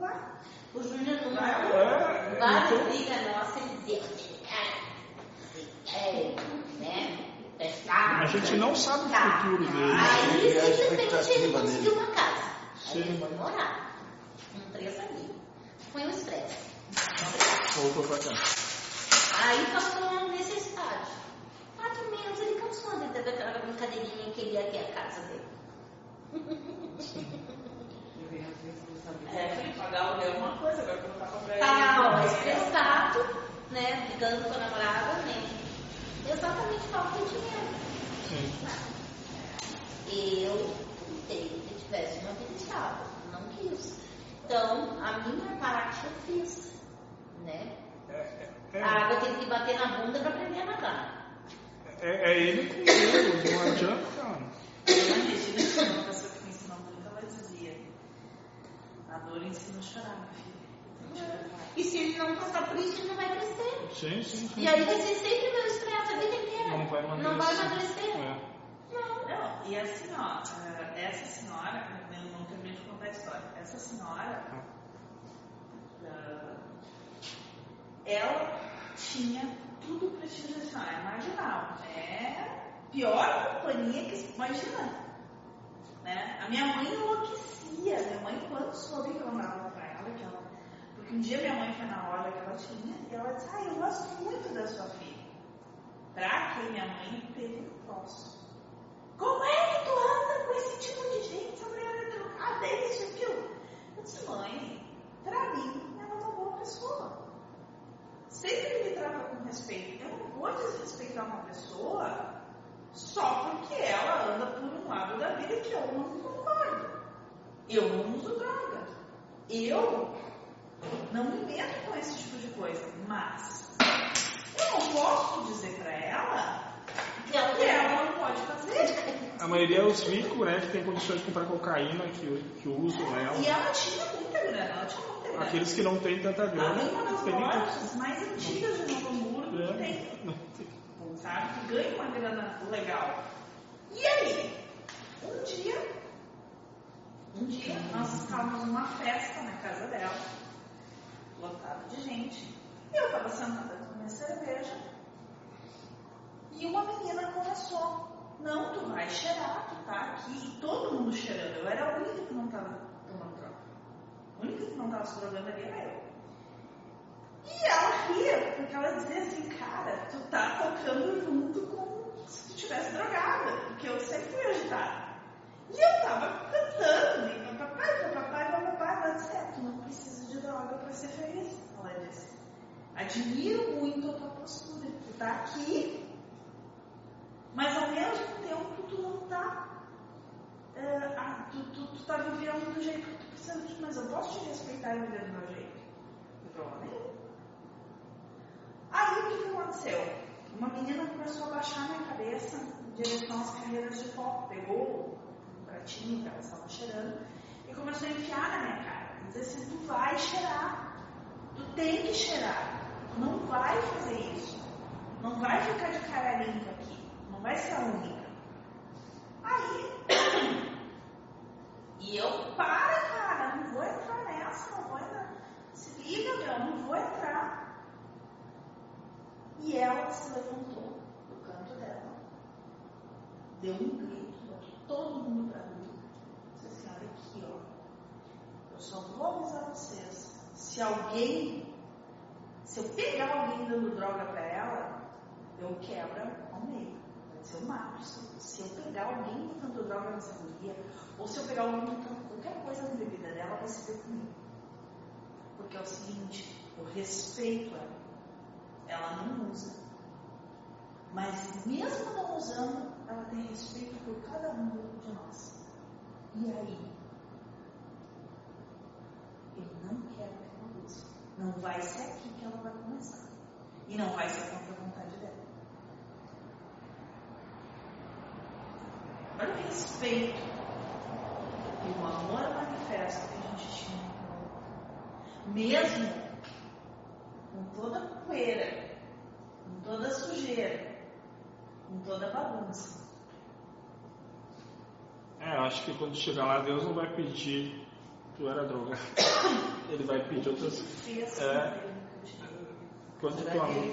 lá. O Júnior não É, Várias então- brigas nossas, ele dizia, é, né. A gente não sabe o Tá. futuro dele. Aí É simplesmente ele conseguiu uma casa. Aí Sim. ele foi morar. Um três ali. Foi um expresso. Voltou pra cá. Aí passou uma necessidade. Quatro meses ele cansou de ter aquela brincadeirinha que ele ia ter a casa dele. É, pagar aluguel é uma coisa, agora colocar pra Tá, ele. estressado, né? Brigando com a namorada, né? Exatamente falta de dinheiro. Sim. Eu tentei tivesse uma vida estável, não quis. Então, a minha parte eu fiz, né? É, A água tem que bater na bunda para aprender a nadar. é, é ele com Deus, não adianta. A Regina tinha uma pessoa que me ensinou muito, ela dizia, a dor ensina a chorar, meu filho. E se ele não passar por isso, ele não vai crescer. Sim, sim, sim. E aí vai ser sempre meu estresse a vida inteira. Não vai Não vai emagrecer. emagrecer. É. Não. E assim, ó, eh, essa senhora, eu não terminei de contar a história, essa senhora, ah, ela tinha tudo para te dizer é marginal, é pior companhia que imagina. Né? A minha mãe enlouquecia, minha mãe quando soube que eu andava pra ela, que ela, porque um dia minha mãe foi na loja que ela tinha, e ela disse, ah, eu gosto muito da sua filha. Pra que minha mãe teve um troço. Como é que tu anda com esse tipo de gente? Essa mulher trocada, é isso, aquilo. Eu disse, mãe, pra mim, ela é uma boa pessoa. Sempre me trata com respeito. Eu não vou desrespeitar uma pessoa só porque ela anda por um lado da vida que eu não concordo. Eu não uso droga. Eu não me meto com esse tipo de coisa. Mas eu não posso dizer pra ela E ela não pode fazer. A maioria é os ricos, né, que tem condições de comprar cocaína, que, que usam ela. E ela tinha muita grana, ela tinha muita grana. Aqueles que não têm tanta grana, tem uma das tem lojas mais antigas de Novo Hamburgo que É, tem, não tem. sabe? Que ganha uma grana legal. E aí, um dia, um dia nós estávamos numa festa na casa dela, lotado de gente, e eu estava sentada com minha cerveja, e uma menina começou, não, tu vai cheirar, tu tá aqui, e todo mundo cheirando, eu era a única que não estava tomando droga. A única que não estava se drogando ali era eu. E ela ria, porque ela dizia assim, cara, tu tá tocando junto com se tu tivesse drogada, porque eu sempre fui agitada. E eu tava cantando, e papai, papai, papai, é, tu não precisa de droga pra ser feliz. Ela disse, admiro muito a tua postura, tu tá aqui, mas ao mesmo tempo tu não tá, eh, ah, tu, tu, tu tá vivendo do jeito que tu precisa, mas eu posso te respeitar e viver do meu jeito. Não problema nenhum. Aí o que, aconteceu? Uma menina começou a baixar minha cabeça em direção às carreiras de foco. Pegou um pratinho que ela estava cheirando e começou a enfiar na minha cara. Dizer assim, tu vai cheirar. Tu tem que cheirar. Tu não vai fazer isso. Não vai ficar de cara limpa vai ser a única. Aí. E eu, para, cara, não vou entrar nessa, não vou entrar. Se liga, meu, não vou entrar. E ela se levantou do canto dela, deu um grito, botou todo mundo pra mim. Disse assim, olha aqui, ó. Eu só vou avisar vocês. Se alguém, se eu pegar alguém dando droga pra ela, eu quebro ao meio. Ser se eu pegar alguém botando droga nessa guria, ou se eu pegar alguém botando qualquer coisa na bebida dela, vai se ver comigo. Porque é o seguinte, eu respeito ela ela não usa. Mas mesmo não usando, ela tem respeito por cada um de nós. E aí? Eu não quero que ela use. Não vai ser aqui que ela vai começar. E não vai ser contra a vontade dela. Olha o respeito e o amor manifesto que a gente tinha mesmo com toda a poeira, com toda a sujeira, com toda a bagunça. É, eu acho que quando chegar lá, Deus não vai pedir tu era droga. Ele vai pedir outras. Fez É. Quando tu amor.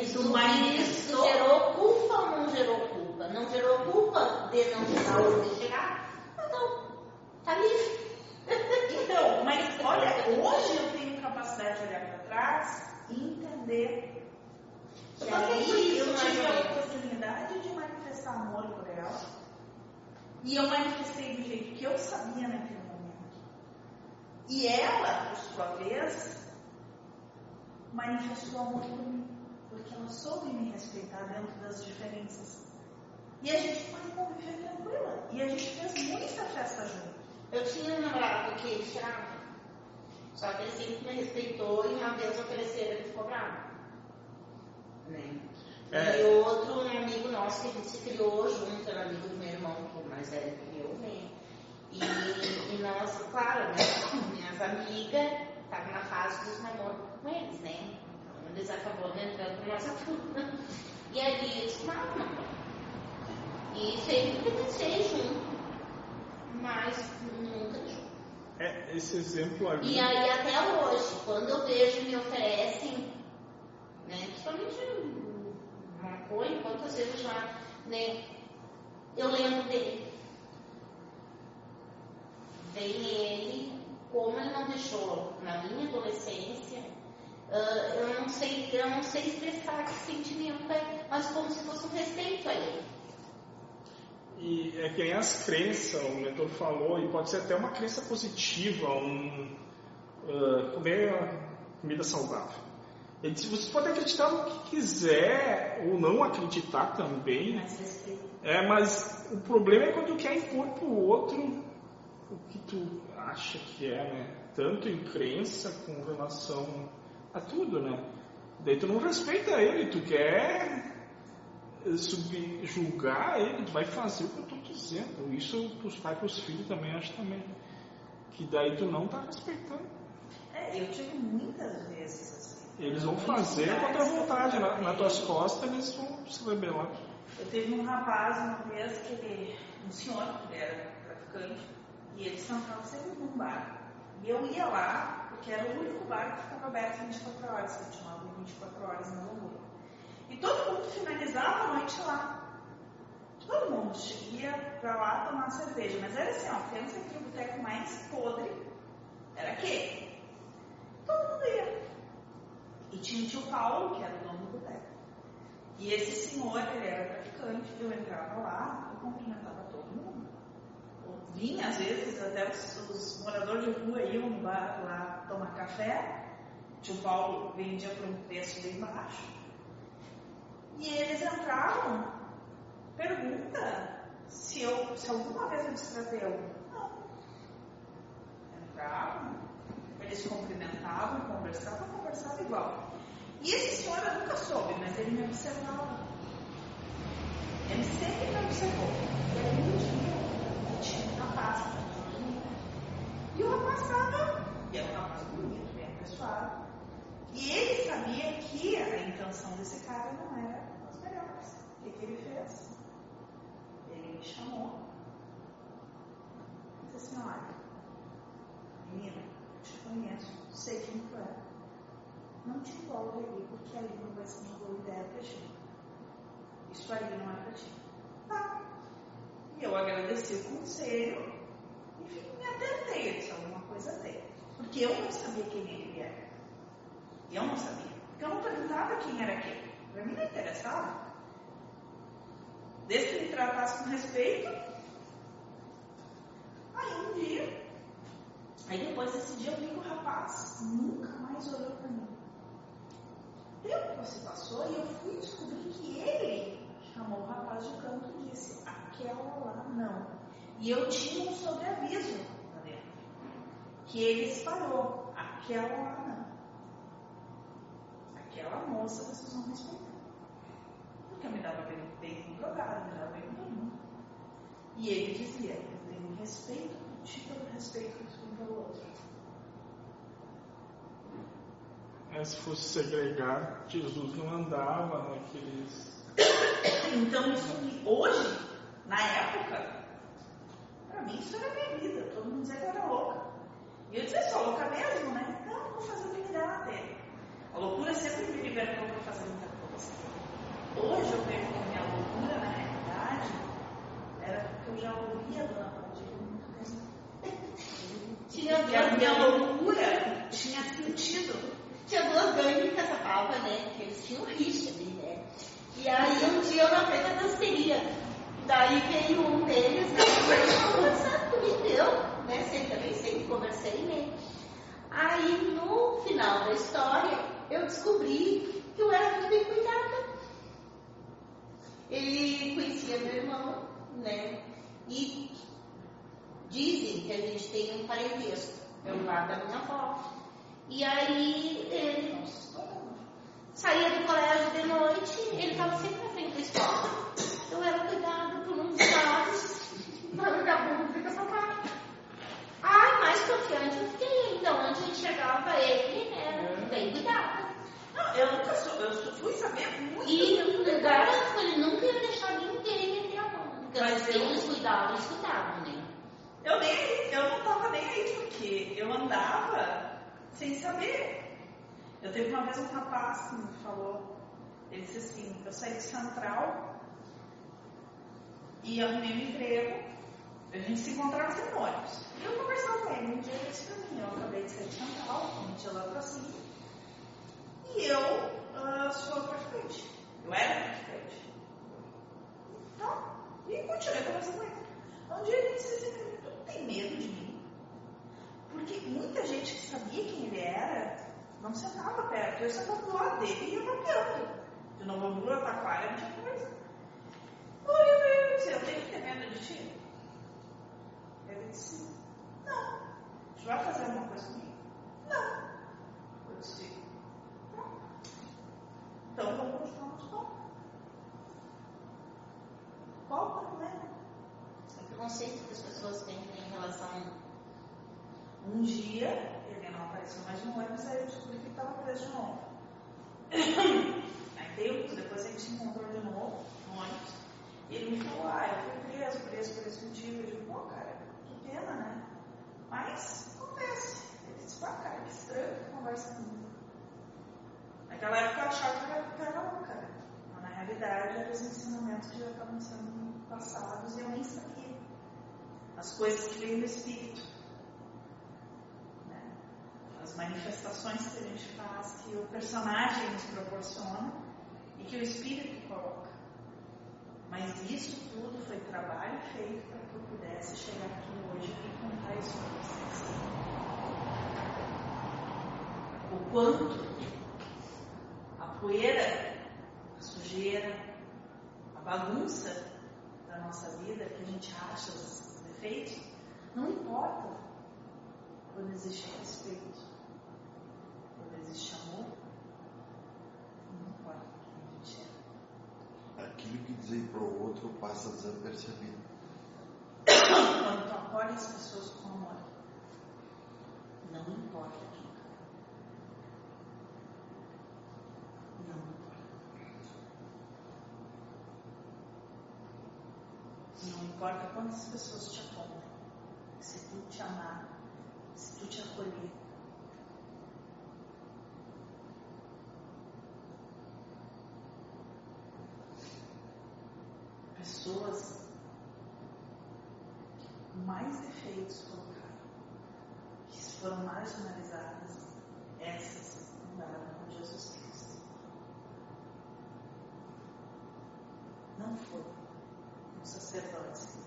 Isso, mas isso gerou culpa ou não gerou culpa? Não gerou culpa de não chegar ou de chegar? Então, tá livre. Então, mas olha, hoje eu tenho capacidade de olhar para trás e entender que aí isso, eu tive a oportunidade de manifestar amor por ela. E eu manifestei do jeito que eu sabia naquele momento. E ela, por sua vez, manifestou amor por mim. Porque ela soube me respeitar dentro das diferenças. E a gente pode conviver tranquila. E a gente fez muita festa junto. Eu tinha um namorado que ele tirava. Só que ele sempre me respeitou e uma vez ofereceram ele ficou bravo. Né? É. E outro um amigo nosso que a gente se criou junto, era amigo do meu irmão, que é mais velho que eu, né? E, e nós, claro, né? Minhas amigas estavam na fase dos namoros com eles, né? Então eles acabaram entrando na nossa turma. E ali eles tomaram namoro. E sempre pensei junto, mas nunca junto. É, esse exemplo ali. E aí até hoje, quando eu vejo me oferecem, né, principalmente maconha, quantas vezes eu já, né, eu lembro dele. Vem ele, como ele não deixou na minha adolescência, ah, eu não sei, eu não sei expressar que sentimento é, mas como se fosse um respeito a ele. E é que nem as crenças, o mentor falou, e pode ser até uma crença positiva, um ah, comer comida saudável. Ele disse, você pode acreditar no que quiser, ou não acreditar também, Mas é, mas o problema é quando tu quer impor pro outro o que tu acha que é, né? Tanto em crença com relação a tudo, né? Daí tu não respeita ele, tu quer subjugar ele, tu vai fazer o que eu tô dizendo. Isso pros pais e pros filhos também, acho também. Que daí tu não tá respeitando. É, eu tive muitas vezes assim. Eles vão fazer contra a vontade, na, nas tuas costas eles vão se rebelar. Eu teve um rapaz uma vez que ele, um senhor, que era traficante, e ele sentava sempre num bar. E eu ia lá, porque era o único bar que ficava aberto 24 horas, que chamava 24 horas na Lomura. E todo mundo finalizava a noite lá. Todo mundo ia pra lá tomar cerveja. Mas era assim, ó, pensa que o boteco mais podre era aquele. Todo mundo ia. E tinha o tio Paulo, que era o dono do boteco. E esse senhor, ele era traficante, eu entrava lá, eu cumprimentava todo mundo. Vinha, às vezes, até os, os moradores de rua iam no bar lá tomar café. O tio Paulo vendia por um preço bem baixo. E eles entravam, pergunta se, eu, se alguma vez eu algum. Não. Entravam, eles cumprimentavam, conversavam, conversavam igual. E esse senhor eu nunca soube, mas ele me observava. Ele sempre me observou. E aí um dia, tinha um rapaz, e o rapaz estava, e era um rapaz bonito, bem apessoado. E ele sabia que a intenção desse cara não era que, que ele fez? Ele me chamou. Disse assim, olha, menina, eu te conheço, sei quem tu é. Não te envolve ali, porque ali não vai ser uma boa ideia pra ti. Isso ali não é pra ti. Tá. E eu agradeci o conselho e me atentei, disse alguma coisa dele. Porque eu não sabia quem ele era. Eu não sabia. Porque eu não perguntava quem era quem. Pra mim não interessava. Desde que me tratasse com respeito. Aí um dia. Aí depois desse dia eu vi que o rapaz nunca mais olhou pra mim. tempo se passou e eu fui descobrir que ele chamou o rapaz de canto e disse: aquela lá não. E eu tinha um sobreaviso lá dentro, que ele espalhou: aquela lá não. Aquela moça vocês vão dava bem, bem com drogado, mundo. E ele dizia: eu tenho respeito por ti pelo respeito que tu pelo outro. É, se fosse segregar, Jesus não andava naqueles. Então, isso hoje, na época, pra mim isso era minha vida. Todo mundo dizia que eu era louca. E eu dizia, sou louca mesmo, né? Não, vou fazer o que me dá na telha. A loucura sempre me libertou para fazer muita coisa. Hoje eu a minha loucura, na realidade, era porque eu já ouvia a Dona. Tinha Porque a minha loucura tinha sentido. Tinha duas gangues que essa tava, né? Que eles tinham rixa ali, né? E aí um dia eu na frente da danceria. Daí veio um deles, né? E conversando comigo, eu, né? Sempre também sempre conversei, né? Aí no final da história eu descobri que eu era muito bem cuidada. Ele conhecia meu irmão, né? E dizem que a gente tem um parentesco. Eu lado da minha avó. E aí ele saía do colégio de noite, ele estava sempre na frente da escola. Eu era cuidada por uns dados. Vagabundo fica cara. Ai, mais confiante eu fiquei. Então, onde eu enxergava ele, era bem cuidada. Não, eu nunca sou, eu fui saber muito. E eu garanto, ele nunca ia deixar ninguém meter a mão. Porque Mas eu- filhos cuidavam, eles cuidavam, né? Eu nem eu não tava nem aí, porque eu andava sem saber. Eu teve uma vez um rapaz que me falou, ele disse assim, eu saí de Central e arrumei um emprego, a gente se encontrava no ônibus. E eu conversava com ele, um dia ele disse pra mim, eu acabei de sair de Central, a gente ia lá pra cima, e eu ah, sou praticante. Eu era praticante. Então, e continuei conversando com ele. Um dia ele disse assim, pra não tem medo de mim? Porque muita gente que sabia quem ele era não sentava perto. Eu sentava do lado dele e ia mapeando. De Novo Hamburgo a Taquara, não tinha coisa. Oi, eu disse, eu tenho que ter medo de ti? Ele disse, não. Tu vai fazer alguma coisa comigo? Não. Eu disse. Então vamos continuar nosso papo. Qual o problema? O preconceito que as pessoas têm em relação. Um dia, ele não apareceu mais no ônibus, aí eu descobri que ele estava preso de novo. Aí tempo depois a gente se encontrou de novo no ônibus. E ele me falou, ah, eu fui preso, preso por esse motivo. Eu digo, pô, cara, que pena, né? Mas acontece. Ele disse, pá, cara, que estranho que conversa comigo. Naquela época eu achava que louca, né? Mas na realidade os ensinamentos já estavam sendo passados e eu nem sabia. As coisas que vêm do Espírito né? as manifestações que a gente faz, que o personagem nos proporciona e que o espírito coloca. Mas isso tudo foi trabalho feito para que eu pudesse chegar aqui hoje e contar isso para vocês. O quanto poeira, a sujeira, a bagunça da nossa vida, que a gente acha os defeitos, não importa quando existe respeito, quando existe amor, não importa quem a gente é. Aquilo que dizer para o outro passa desapercebido. Quando tu acolhe as pessoas com amor, não importa quem tu é. Não importa. Quantas pessoas te apontam. Se tu te amar, se tu te acolher, pessoas mais defeitos colocaram, que foram marginalizadas, essas andaram com Jesus Cristo. Não foi com os sacerdotes,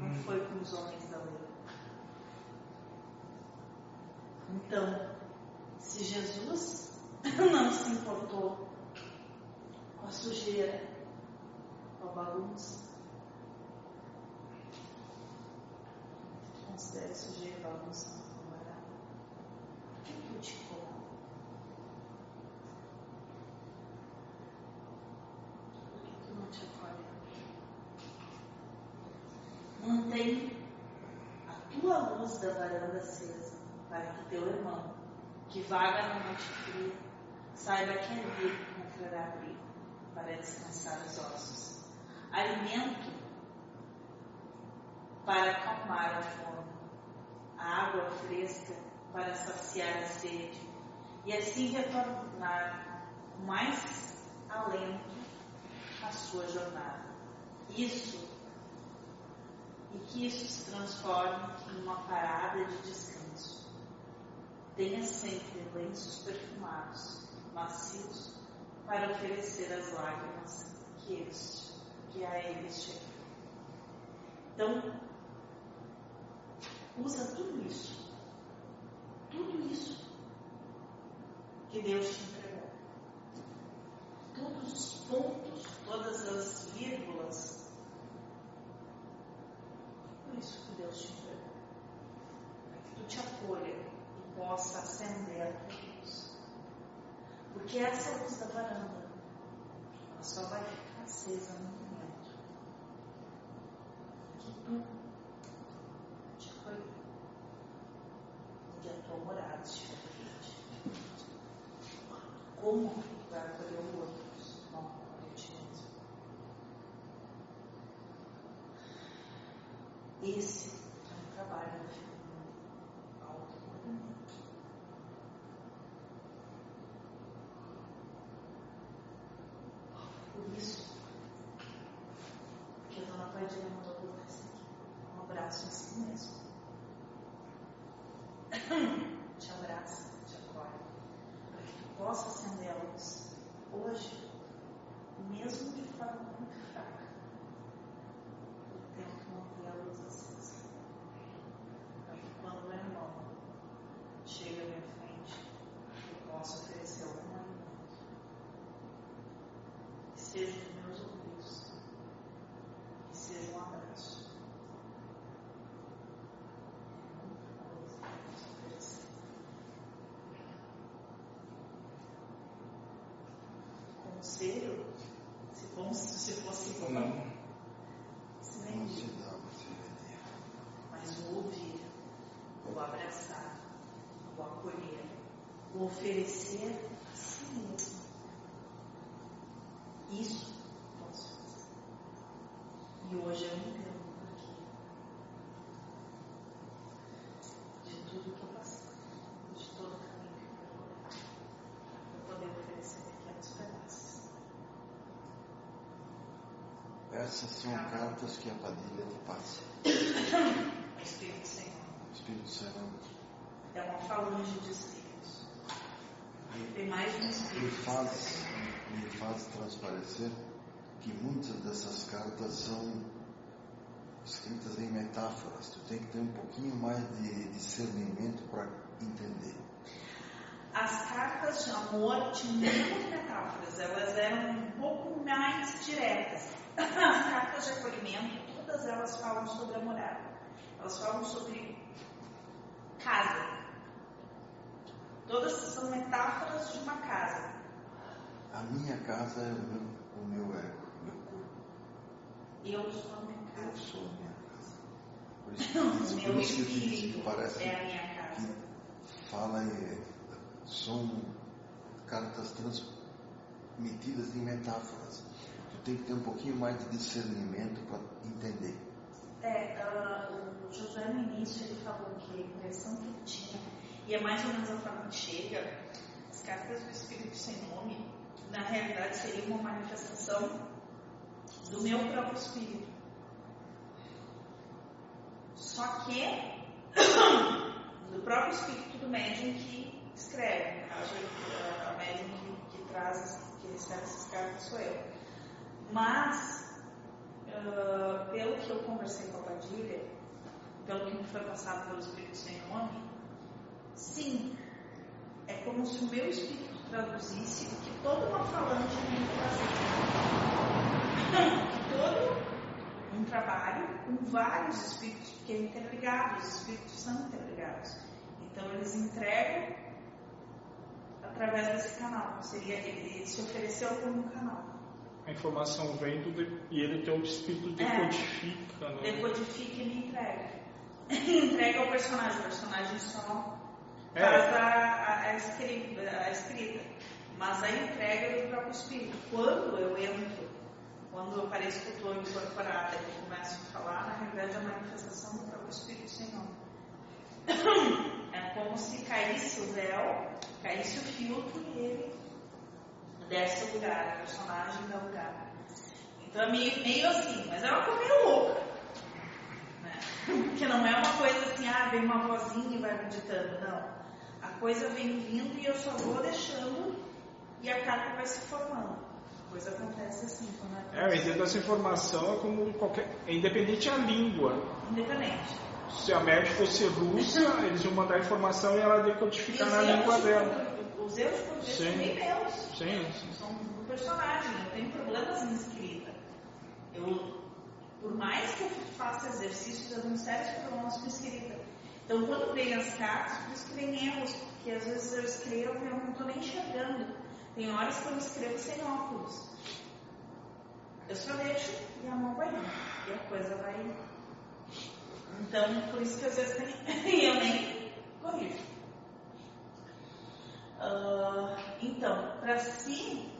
não foi com os homens da lei. Então, se Jesus não se importou com a sujeira, com a bagunça. Tu considera sujeira e bagunça uma namorada? Por que que eu te incomoda? Por que tu não te acolhe? Mantém a tua luz da varanda acesa para que teu irmão, que vaga na noite fria, saiba que ali encontrará abrigo para descansar os ossos, alimento para acalmar a fome, a água fresca para saciar a sede, e assim retornar com mais alento à sua jornada. Isso e que isso se transforme em uma parada de descanso. Tenha sempre lenços perfumados, macios, para oferecer as lágrimas que, eles, que a eles chegam. Então, usa tudo isso, tudo isso que Deus te entregou. Todos os pontos, todas as vírgulas, tudo isso que Deus te entregou. Para que tu te acolha e possa acender a tua luz. Porque essa luz da varanda, ela só vai ficar acesa no momento que tu te acolher. Onde a tua morada estiver presente. Como tu vai acolher o outro? Não acolher ti mesmo. Esse é um trabalho do autoconhecimento. Por isso, que a dona Padilha mandou botar isso aqui. Um abraço em si mesmo. Te abraça, te acolhe. Acender a luz hoje, mesmo de forma muito fraca. Eu tento manter a luz acesa. Para que quando o irmão chega à minha frente, eu possa oferecer algum alimento. Que seja nos meus ouvidos. Que seja um abraço. É muita coisa que eu posso oferecer. Conselho, se fosse, se fosse bom, Não. Não vendia. se dá você. Mas o ouvir, o abraçar, o acolher, o oferecer a si mesmo. Isso eu posso fazer. E hoje eu entendo por quê. De tudo que eu passei, de todo o caminho que eu percorri, para poder oferecer pequenos pedaços. Essas são cartas que a Padilha te passa. O Espírito Senhor O Espírito Santo é uma falange de espíritos. Tem mais de um me espírito. faz, me faz transparecer que muitas dessas cartas são escritas em metáforas. Tu tem que ter um pouquinho mais de discernimento para entender. As cartas de amor tinham menos metáforas, elas eram um pouco mais diretas. As cartas de acolhimento, todas elas falam sobre a morada. Elas falam sobre casa. Todas são metáforas de uma casa. A minha casa é o meu, o meu ego, o meu corpo. Eu sou a minha Eu casa. sou a minha casa. Por isso que, eu disse- O por meu isso que eu espírito parece é a minha casa. que fala em, são cartas transmitidas em metáforas. Tu tem que ter um pouquinho mais de discernimento para entender. É, ah, o José no início ele falou que a impressão que ele tinha, e é mais ou menos a forma que chega, as cartas do Espírito Sem Nome, na realidade seria uma manifestação do meu próprio Espírito. Só que do próprio Espírito do médium que escreve, a- a médium que, que traz, que recebe essas cartas sou eu. Mas ah, pelo que eu conversei com a Padilha, pelo que me foi passado pelo Espírito Sem Nome, sim, é como se o meu espírito traduzisse o que toda uma falante que fazer. Todo um trabalho com vários espíritos, porque é interligado, os espíritos são interligados. Então eles entregam através desse canal. Seria ele se ofereceu como canal. A informação vem do e ele tem o espírito decodifica, né? Decodifica e me entrega. entrega ao personagem, o personagem só É. faz a, a, escrita, a escrita. Mas a entrega do próprio espírito. Quando eu entro, quando eu pareço que estou incorporada e começo a falar, na realidade é a manifestação do próprio Espírito Senhor. É como se caísse o véu, caísse o filtro e ele desse lugar, o personagem dá lugar. Então é meio, meio assim, mas é uma coisa meio louca. Né? Porque não é uma coisa assim, ah, vem uma vozinha e vai meditando, não. A coisa vem vindo e eu só vou deixando e a carta vai se formando. A coisa acontece assim, quando É, eu entendo essa informação é como qualquer. É independente da língua. Independente. Se a médica fosse russa, eles iam mandar a informação e ela decodificar na língua de dela. Os erros Sim. são bem meus. Sim, sim. São do personagem, eu tenho problemas em escrita. Eu, por mais que eu faça exercícios, eu tenho sérios problemas com escrita. Então, quando vem as cartas, por isso que vem erros, porque às vezes eu escrevo e eu não estou nem enxergando. Tem horas que eu escrevo sem óculos. Eu só deixo e a mão vai indo. E a coisa vai indo. Então, por isso que às vezes tem, eu nem corrijo. Ah, então, para se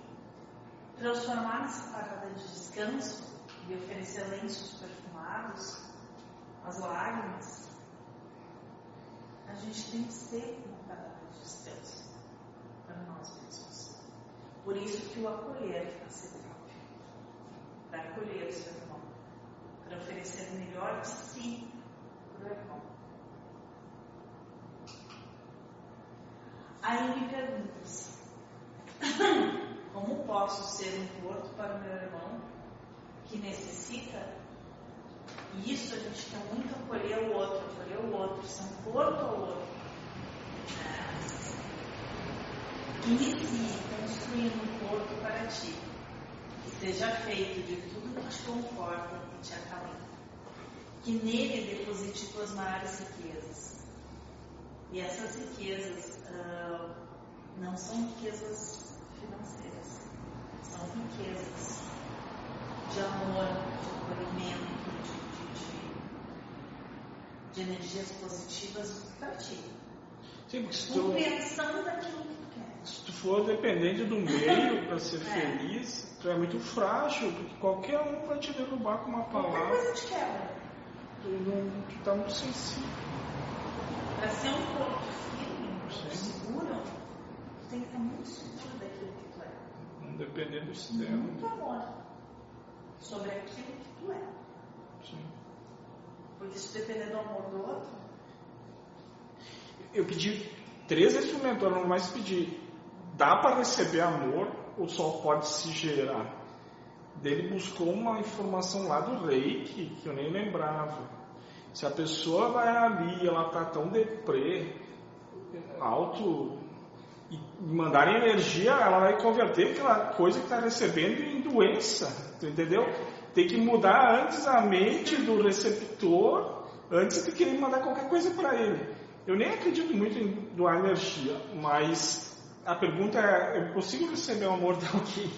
transformar nessa parada de descanso e oferecer lenços perfumados, as lágrimas, a gente tem que ser uma parada de descanso para nós mesmos. Por isso que o acolher a ser próprio, para acolher o seu irmão, para oferecer o melhor de si. Aí me perguntas, como posso ser um porto para o meu irmão que necessita? E isso a gente quer muito acolher o outro, acolher o outro, ser um porto ao outro. É. Inicie construindo um porto para ti, que seja feito de tudo que te conforta e te acalenta. Que nele deposite tuas maiores riquezas. E essas riquezas ah, não são riquezas financeiras, são riquezas de amor, de acolhimento, de, de- de- de energias positivas para ti. Sim, porque se tu, Compreensão daquilo que tu quer. se tu for dependente do meio para ser É. feliz, tu é muito frágil, porque qualquer um vai te derrubar com uma Qualquer palavra. coisa te quebra. Tu, não, tá muito sensível. Para ser um porto firme, seguro, tu tem que estar muito seguro daquilo que tu é. Não depender do externo. Muito amor sobre aquilo que tu é. Sim. Porque se depender do amor do outro, Eu pedi três instrumentos, eu não mais pedi. Dá para receber amor ou só pode se gerar? Dele buscou uma informação lá do reiki que eu nem lembrava. Se a pessoa vai ali, ela tá tão deprê, alto, e mandarem energia, ela vai converter aquela coisa que está recebendo em doença, entendeu? Tem que mudar antes a mente do receptor, antes de querer mandar qualquer coisa para ele. Eu nem acredito muito em doar energia, mas a pergunta é: eu consigo receber o amor de alguém?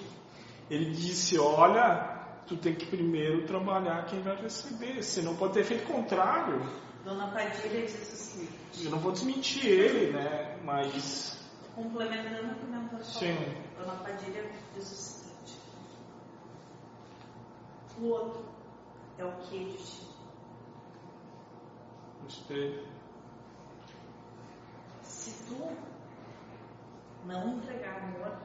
Ele disse: olha, tu tem que primeiro trabalhar quem vai receber, senão pode ter feito o contrário. Dona Padilha diz o seguinte, Eu não vou desmentir ele, né? Mas complementando o que o falou, Sim. Dona Padilha diz o seguinte, o outro é o que de ti. gostei. Se tu não entregar amor,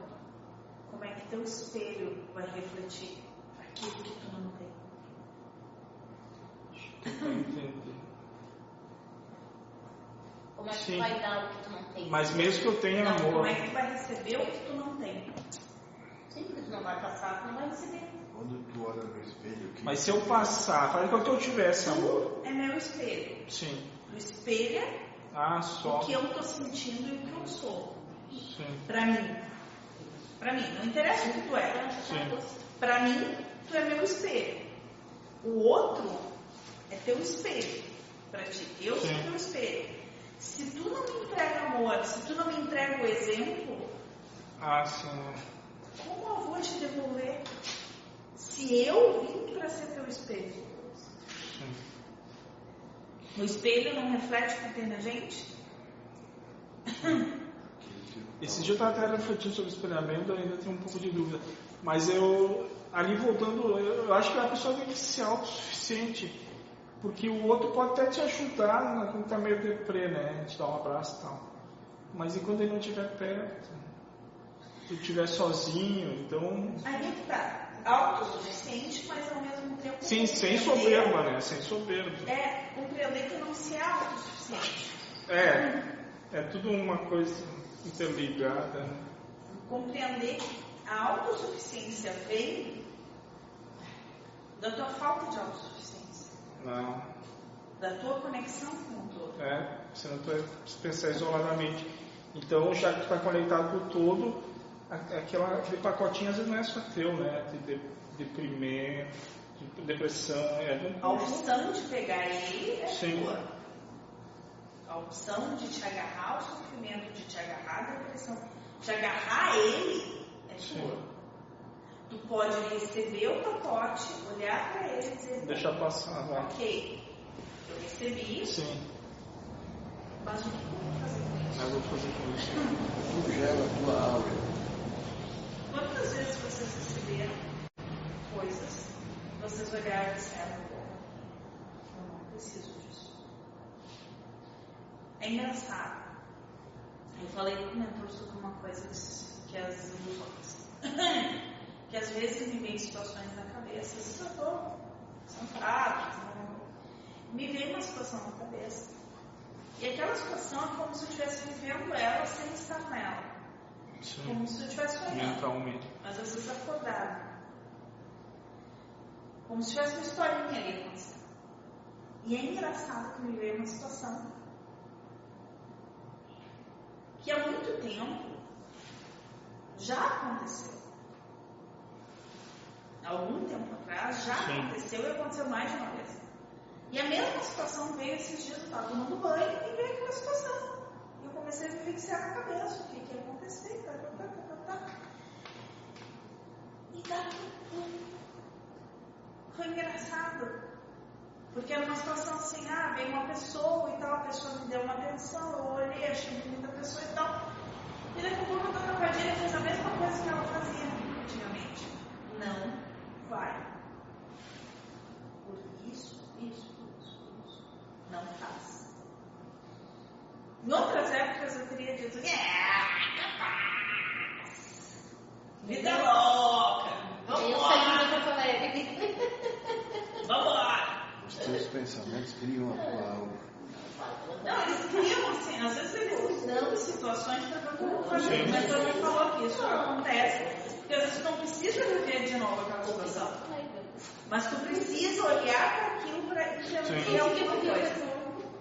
como é que teu espelho vai refletir aquilo que tu não tem? Como é que Sim. tu vai dar o que tu não tem? Mas mesmo que eu tenha Não, amor, como é que tu vai receber o que tu não tem? Sim, porque tu não vai passar, tu não vai receber. Quando tu olha no espelho, que mas se eu passar, faz com que eu tivesse amor. É meu espelho. Sim. Tu espelha Ah, só. o que eu tô sentindo e o que eu sou. Sim. Pra mim. Pra mim, não interessa o que tu é. Sim. Pra mim, tu é meu espelho. O outro é teu espelho. Pra ti, eu sou Sim. teu espelho. Se tu não me entrega amor, se tu não me entrega o exemplo, Ah, sim. como eu vou te devolver? Se eu vim pra ser teu espelho. sim. O espelho não reflete o que tem na gente? Esse dia eu estava até refletindo sobre o espelhamento, ainda tenho um pouco de dúvida. Mas eu, ali voltando, eu, acho que a pessoa tem que ser autossuficiente. Porque o outro pode até te ajudar quando tá meio deprê, né? Te dar um abraço e tal. Mas enquanto ele não estiver perto, se estiver sozinho, então. Aí que tá. Autossuficiente, mas ao mesmo tempo. Sim, sem soberba, né? Sem soberba. É, compreender que não se é autossuficiente. É, é tudo uma coisa interligada. né? Compreender que a autossuficiência vem da tua falta de autossuficiência, Não. da tua conexão com o todo. É, senão tu vai pensar isoladamente. Então, já que tu está conectado com o todo, aquela, aquele pacotinho às vezes não é só teu, né? De, de deprimento, de depressão, é de um A opção de pegar ele é Sim. tua. A opção de te agarrar ao sofrimento, de te agarrar à depressão, de agarrar a ele é Sim. Tu pode receber o pacote, olhar para ele e dizer, Deixa passar, vai. ok, eu recebi, Sim, mas o que eu vou fazer com isso? eu vou fazer com isso. Tu gera a tua aura. Quantas vezes vocês receberam coisas, vocês olharam e disseram, eu não preciso disso. É engraçado. Eu falei com o mentor sobre uma coisa que- que as ilusões. que às vezes me vem situações na cabeça, eu estou sentado, me vem uma situação na cabeça. E aquela situação é como se eu estivesse vivendo ela sem estar nela. Sim, Como se eu estivesse sonhando mentalmente. mas às vezes acordado. Como se tivesse uma historinha ali acontecendo. E é engraçado que me veio uma situação que há muito tempo já aconteceu. Há algum tempo atrás já Sim. aconteceu e aconteceu mais de uma vez. E a mesma situação veio esses dias, eu estava tomando banho e veio aquela situação. E eu comecei a vivenciar na cabeça o que, que ia acontecer. Tá, tá, tá, tá, tá, tá. E daqui foi engraçado. Porque era uma situação assim, ah, veio uma pessoa e tal, a pessoa me deu uma atenção, eu olhei, achei bonita a pessoa e tal. E daqui a pouco a dona Padilha fez a mesma coisa que ela fazia antigamente. Não vai. Por isso, isso, isso, isso. Não faz. Em outras épocas eu teria dito, é, capaz. Vida louca. Vambora. Alegre. Vambora. Os teus pensamentos criam a tua aura. Não, eles criam assim, às vezes eles dão situações para. Sim. Mas também falou que isso acontece, porque às vezes tu não precisa viver de novo aquela situação. Mas tu precisa olhar para aquilo para entender Sim. alguma coisa.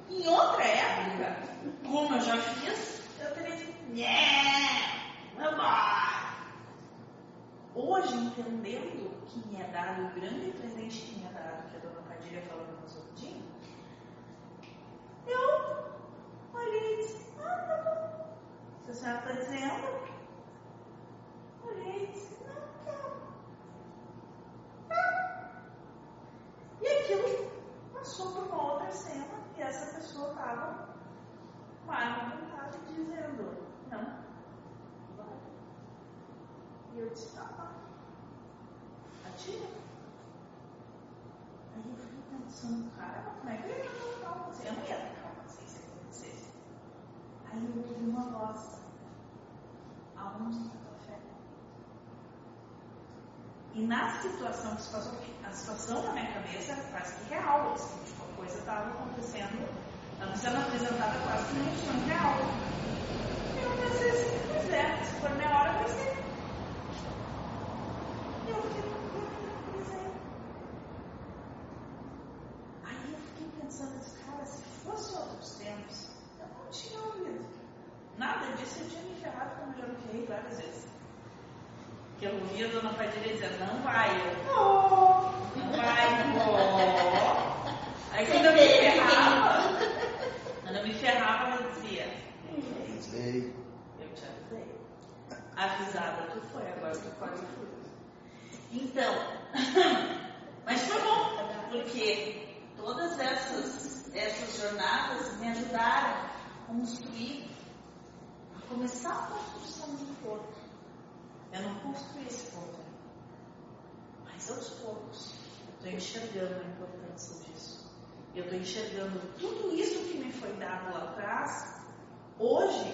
Em outra época, como eu já fiz, eu teria dito, né, vambora. Hoje, entendendo o que me é dado, o grande presente que me é dado, que a dona Padilha falou no nosso dia, eu olhei e disse, ah, tá bom. Se a senhora está dizendo, Aí eu fiquei pensando, cara, como E na situação que se passou, a situação na minha cabeça era quase que real, assim, tipo, a coisa estava acontecendo, estava sendo apresentada quase que num sonho real. Eu pensei assim, pois é, se for minha hora, vai ser. E eu fiquei tranquilizei. Aí eu fiquei pensando, disse, cara, se fosse outros tempos, eu não tinha ouvido. Nada disso eu tinha me ferrado como eu já me ferrei várias vezes. Que eu ouvia a dona Padilha dizendo, não vai, eu vou, não vai, vou. Aí quando eu me ferrava, quando eu me ferrava, ela dizia, Avisei. eu te avisei. Avisada tu foi, agora tu pode. Então, mas foi bom, porque todas essas, essas jornadas me ajudaram a construir, a começar a construção de um corpo. Eu não construí esse corpo ainda. Mas aos poucos, eu estou enxergando a importância disso. Eu estou enxergando tudo isso que me foi dado lá atrás, hoje,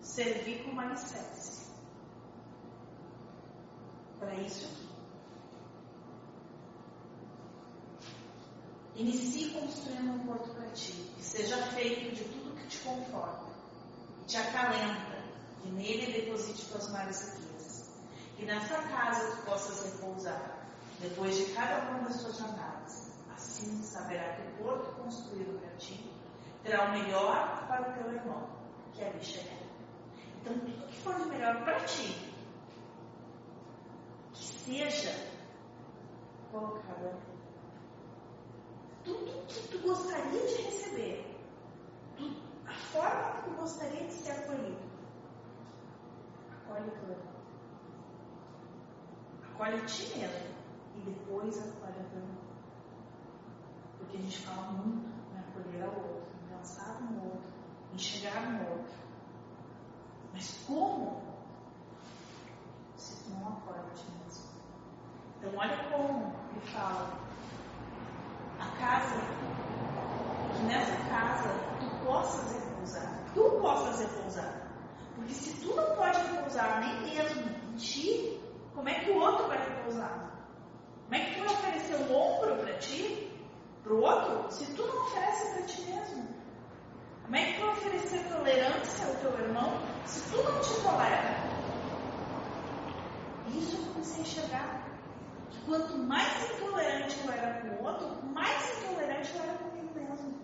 servir como alicerce. Para isso aqui. Inicie construindo um porto para ti, que seja feito de tudo que te conforta, te acalenta, que nele deposite tuas maiores riquezas. Que nessa casa tu possas repousar, depois de cada uma das tuas jornadas. Assim saberá que o porto construído para ti terá o melhor para o teu irmão, que ali chegar. Então, tudo que for de melhor para ti, que seja colocado ali. Tudo que tu gostaria de receber, a forma que tu gostaria de ser acolhido, acolhe tudo. Acolhe a ti mesmo e depois acolhe teu irmão. Porque a gente fala muito em acolher ao outro, em pensar no outro, em chegar no outro. Mas como? Se tu não acolhe a ti mesmo. Então olha como ele fala. A casa, que nessa casa tu possas repousar. Tu possas repousar. Porque se tu não pode repousar nem mesmo em ti, como é que o outro vai repousar? Como é que tu vai oferecer um ombro para ti, para o outro, se tu não oferece para ti mesmo? Como é que tu vai oferecer tolerância ao teu irmão se tu não te tolera? Isso eu comecei a enxergar. Que quanto mais intolerante eu era com o outro, mais intolerante eu era comigo mesmo.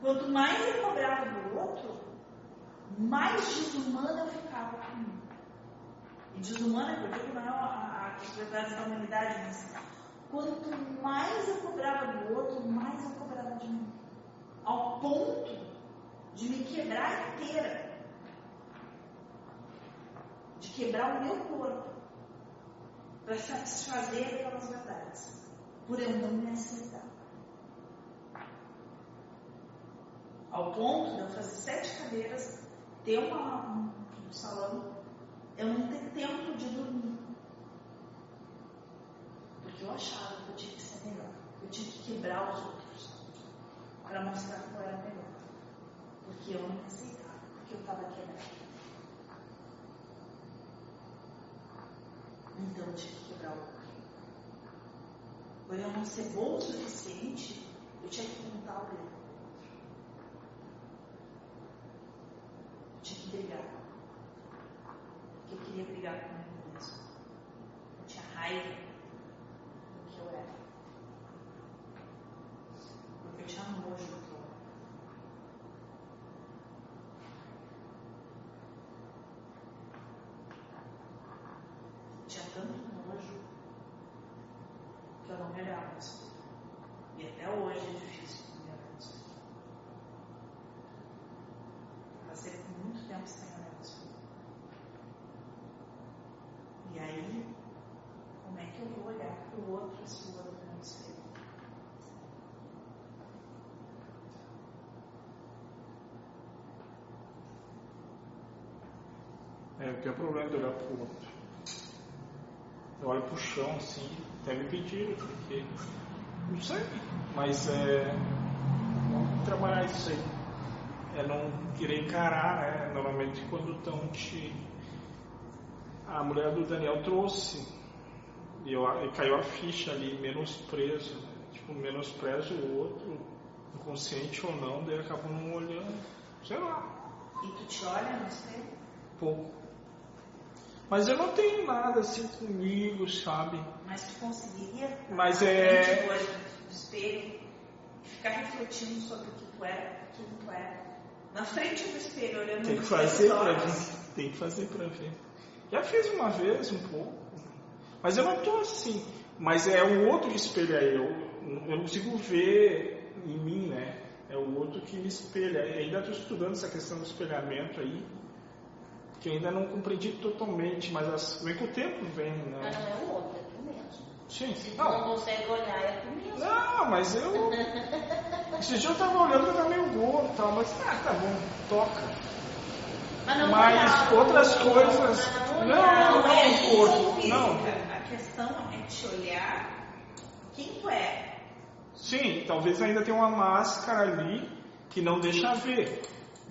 Quanto mais eu cobrava do outro, mais desumana eu ficava comigo. E desumana, que eu digo, não é a- a- da humanidade, mas quanto mais eu cobrava do outro, mais eu cobrava de mim. Ao ponto de me quebrar inteira. De quebrar o meu corpo para satisfazer aquelas verdades, por eu não me aceitar. Ao ponto de eu fazer sete cadeiras, ter uma, um, um salão, eu não ter tempo de dormir. Porque eu achava que eu tinha que ser melhor, eu tinha que quebrar os outros para mostrar que eu era melhor. Porque eu não aceitava, porque eu estava quebrada. Então eu tive que quebrar o outro. Por eu não ser bom o suficiente, eu tinha que montar o dedo. Que brigar. Porque eu queria brigar comigo mesmo. Eu tinha raiva do que eu era. Porque eu tinha nojo do que eu era. tinha tanto nojo que eu não me olhava no espelho. E até hoje é difícil me olhar no espelho. Passei por muito tempo sem olhar no espelho. E aí, como é que eu vou olhar para o outro se o outro não no espelho? É, o que é o problema de olhar pro outro? Eu olho pro chão assim, até me pediram, porque. Não sei, mas é. Vamos trabalhar isso aí. É não querer encarar, né? Normalmente quando estão te. A mulher do Daniel trouxe. E, eu, e caiu a ficha ali, menosprezo. Né? Tipo, menosprezo o outro, inconsciente ou não, daí acabam não olhando. Sei lá, E tu te olha no espelho? pouco. Mas eu não tenho nada assim comigo, sabe? Mas tu conseguiria Mas é- do espelho ficar refletindo sobre o que tu é, quem tu é. Na frente do espelho, olhando Tem que fazer pra ver. Tem que fazer pra ver. Já fiz uma vez, um pouco. Mas eu não estou assim. Mas é o outro que espelha eu. Eu não consigo ver em mim, né? É o outro que me espelha. Eu ainda estou estudando essa questão do espelhamento aí. Que ainda não compreendi totalmente, mas as, vem com o tempo vem, Mas né? não é o outro, é tu mesmo. Sim. Se não Não, consegue olhar, é tu mesmo. não, mas eu. Esse dia eu tava olhando, eu tava meio gordo e tal, mas ah, tá bom, toca. Mas, não Mas olhar, outras não, coisas- Não, não, olhar, não, é não, corpo, física. não. A questão é te olhar quem tu é. Sim, talvez ainda tenha uma máscara ali que não deixa ver.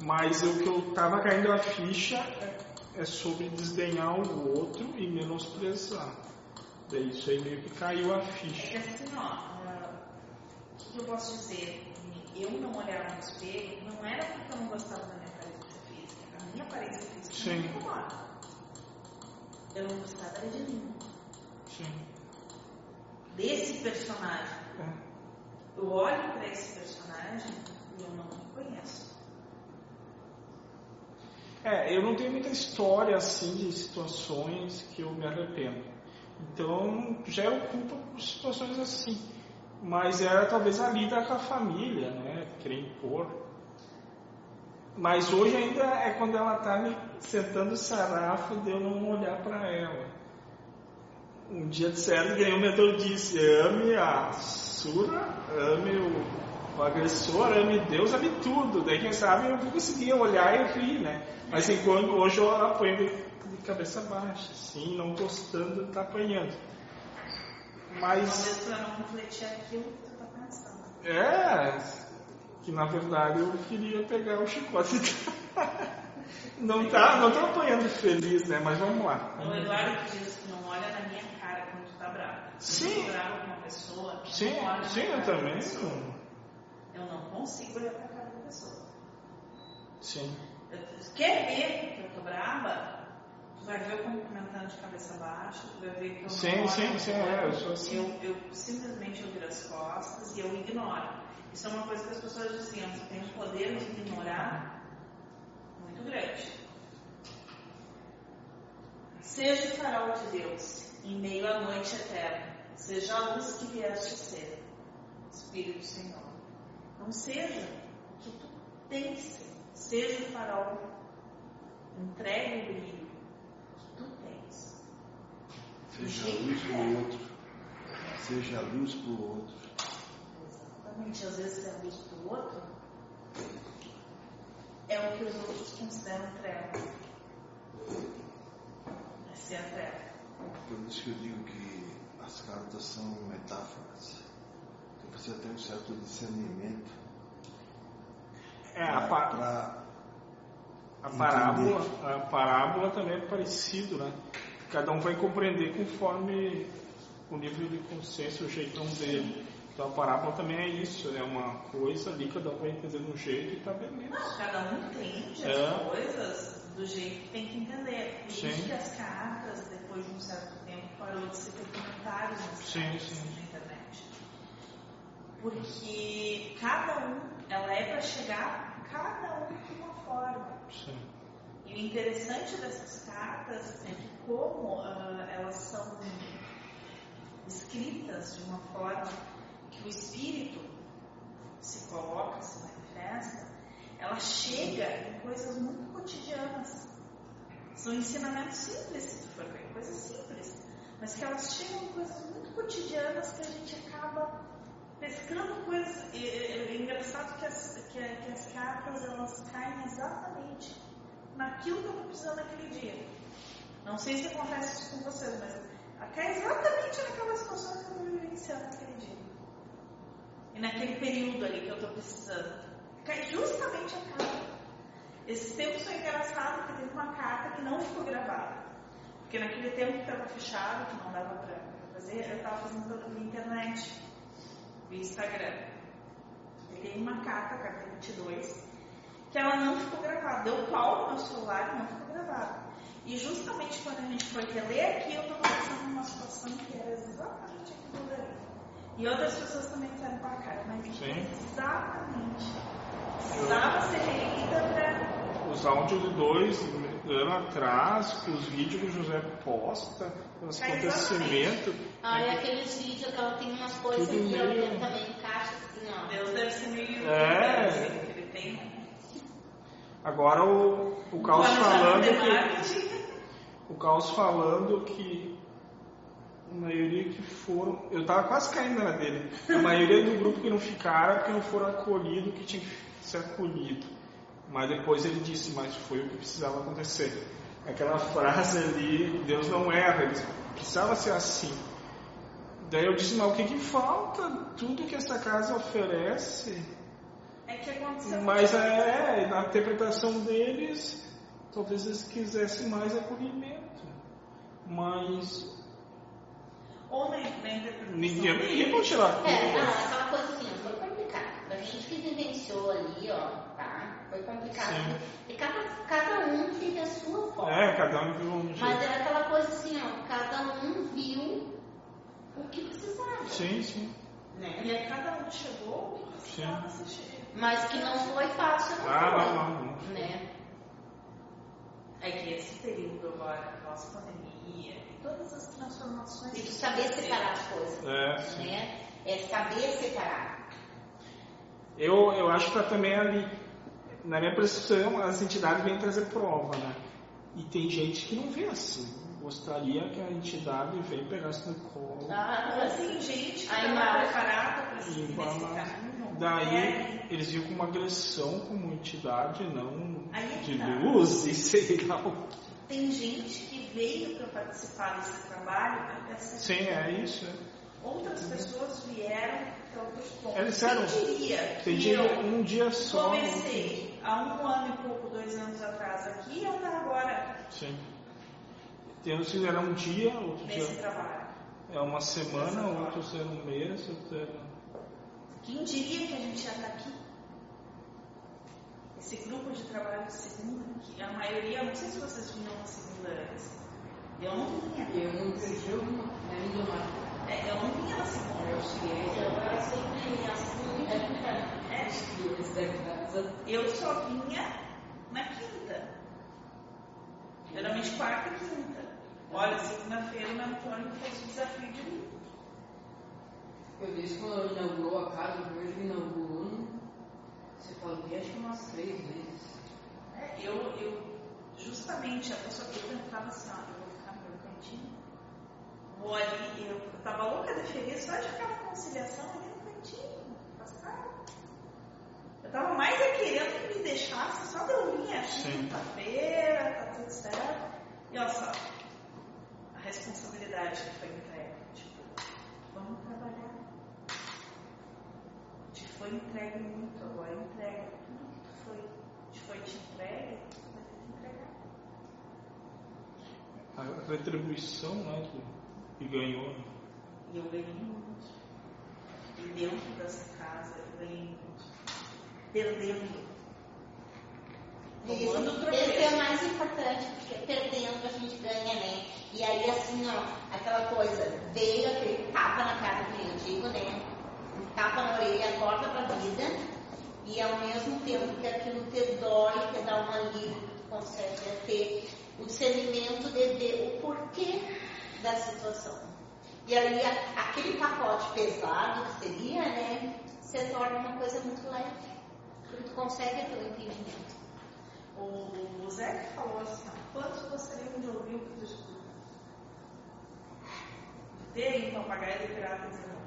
Mas o que eu tava caindo a ficha é, é sobre desdenhar o outro e menosprezar. Daí isso aí meio que caiu a É ficha. assim, ó, ah, o que que eu posso dizer? Eu não olhar no espelho não era porque eu não gostava da minha aparência física. A minha aparência física Sim. não. Eu não gostava de mim, Sim. desse personagem. É. Eu olho para esse personagem e eu não me conheço. É, eu não tenho muita história assim de situações que eu me arrependo. Então, já eu culpa por situações assim. Mas era talvez a lida com a família, né? Querer impor. Mas hoje ainda é quando ela tá me sentando o sarrafo de eu não olhar para ela. Um dia disseram que o mentor disse, ame a sura, ame o, o agressor, ame Deus, ame tudo. Daí quem sabe eu vou conseguir olhar e rir, né? Mas enquanto hoje eu apanho de, cabeça baixa, assim, não gostando de estar apanhando. Mas Talvez para não refletir aquilo que tu tá pensando. é que na verdade eu queria pegar o chicote. Não tá, não tô apanhando feliz, né? Mas vamos lá. O Eduardo diz que não olha na minha cara quando tu tá bravo. Sim. eu tô bravo com uma pessoa, Sim, sim, eu também. pessoa. Consigo olhar pra cara da pessoa. Sim. Quer ver que eu tô brava? Tu vai ver eu cumprimentando de cabeça baixa, tu vai ver que eu Sim, não sim, sim, no é, eu sou assim. Eu, eu simplesmente eu viro as costas e eu ignoro. Isso é uma coisa que as pessoas diziam, você tem um poder de ignorar muito grande. Seja o farol de Deus em meio à noite eterna, seja a luz que vieste ser, Espírito Senhor. Não seja o que tu tens de ser, seja o farol, entregue o brilho que tu tens. Seja a luz para o outro. Seja a luz para o outro. Exatamente, às vezes é a luz para o outro, é o que os outros consideram treva. É ser a treva. Por isso que eu digo que as cartas são metáforas. Você precisa ter um certo discernimento É, a, pa- para a parábola, a parábola também é parecido, né? Cada um vai compreender conforme o nível de consciência, o jeitão dele. Então a parábola também é isso, é uma coisa ali, cada um vai entender de um jeito e tá beleza. Não, cada um entende É. as coisas do jeito que tem que entender. Por isso que as cartas, depois de um certo tempo, parou de ser ter comentários nas Sim, cartas sim. Porque cada um, ela é para chegar cada um de uma forma. Sim. E o interessante dessas cartas é que como ah, elas são escritas de uma forma que o espírito se coloca, se manifesta, ela chega em coisas muito cotidianas. São ensinamentos simples, se tu for ver, coisas simples, mas que elas chegam em coisas muito cotidianas que a gente acaba pescando coisas. E, é engraçado que as, que, que as cartas elas caem exatamente naquilo que eu estou precisando naquele dia. Não sei se acontece isso com vocês, mas cai exatamente naquela situação que eu estou vivenciando naquele dia. E naquele período ali que eu estou precisando. Cai justamente a carta. Esses tempos foi engraçado porque teve uma carta que não ficou gravada. Porque naquele tempo que estava fechado, que não dava para fazer, eu estava fazendo pela internet, via Instagram. Peguei uma carta, a carta 22, que ela não ficou gravada. Deu pau no meu celular e não ficou gravada. E justamente quando a gente foi reler aqui, eu estava passando numa situação que era exatamente aquilo dali. E outras pessoas também disseram com a cara, mas Sim. exatamente. Precisava ser relida para Os os áudios de dois anos atrás, os vídeos que o José posta, os É, acontecimentos. Ah, e aqueles vídeos que ela tem umas coisas Tudo que ela meio- também encaixa assim, ó. Deus deve ser meio É. assim, que ele tem. né? Agora o, o Caos falando que. O Caos falando que a maioria que foram. Eu tava quase caindo na dele. A maioria do grupo que não ficaram porque não foram acolhidos que tinha que ser acolhido. Mas depois ele disse, mas foi o que precisava acontecer. Aquela frase ali, Deus não erra, ele precisava ser assim. Daí eu disse, mas o que, que falta? Tudo que essa casa oferece. É que aconteceu. Mas é, na interpretação deles, talvez eles quisessem mais acolhimento. Mas Ou na, na interpretação. ninguém, pode tirar É, não, tudo. aquela coisa assim, foi complicado. A gente que vivenciou ali, ó? Foi complicado. Sim. E cada, cada um teve a sua forma. É, cada um viu um Mas jeito. era aquela coisa assim, ó, cada um viu o que precisava. Sim, sim. Né? E aí cada um chegou o que precisava ser chegado. Mas que não foi fácil, não Ah, foi. não, não, não. Né? É que esse período agora, pós-pandemia, e todas as transformações. Tem que que saber separar as coisas. É, sim. Né? É saber separar. Eu, eu acho que tá também ali, na minha percepção, as entidades vêm trazer prova, né? E tem gente que não vê assim. Gostaria que a entidade venha pegasse no colo. Ah, Ou tem gente que A estava imagem. preparada para E caminho. Daí É, eles viam como agressão como entidade, não Aí é que de tá. luz e sei lá o Tem gente que veio para participar desse trabalho para essa Sim, é isso. é. Outras pessoas vieram para outros pontos. Eles disseram, Quem diria que Tem dia, eu um dia só. comecei há um ano e pouco, dois anos atrás aqui e eu estou agora Sim. Tem uns que fizeram um dia, outro nesse dia trabalho. é uma semana, outros eram um mês, outros eram. Quem diria que a gente ia estar aqui? Esse grupo de trabalho de segunda, que a maioria, não sei se vocês vinham na segunda antes. Eu não vinha. Eu não perdi uma, né, me deu uma. É, eu não vinha na segunda. Eu cheguei, Eu era sempre assim, né? É, eles devem estar eu só vinha na quinta. Geralmente quarta e quinta. Olha, segunda-feira o Antônio fez o desafio de mim. Eu disse quando inaugurou a casa, primeiro que inaugurou, você falou que acho que umas três vezes. É, eu, eu, justamente, a pessoa que eu tentava assim, ó, eu vou ficar no meu cantinho, vou ali, eu, eu tava louca de feliz só de ficar na conciliação ali no cantinho, afastada. Eu tava mais é querendo que me deixasse só de eu vir aqui quinta-feira, tá tudo certo. E olha só, a responsabilidade que foi entregue, tipo, vamos trabalhar. Te foi entregue muito, agora entrega tudo que tu foi, te foi te entregue, tu vai ter que entregar. A retribuição né, que, que ganhou. E eu ganhei muito. E dentro dessa casa eu ganhei muito. Perdendo. Isso, esse é o mais importante, porque perdendo a gente ganha, né? E aí, assim, ó, aquela coisa, veio aquele tapa na cara que eu digo, né? Um tapa na orelha, acorda pra vida, e ao mesmo tempo que aquilo te dói, te dá um alívio, tu consegue é ter o discernimento de ver o porquê da situação. E aí, aquele pacote pesado que seria, né, se torna uma coisa muito leve, tu consegue ter o entendimento. O, Zé que falou assim, ó, quantos gostariam de ouvir o que tu escuta? Aí um papagaio de pirata dizendo,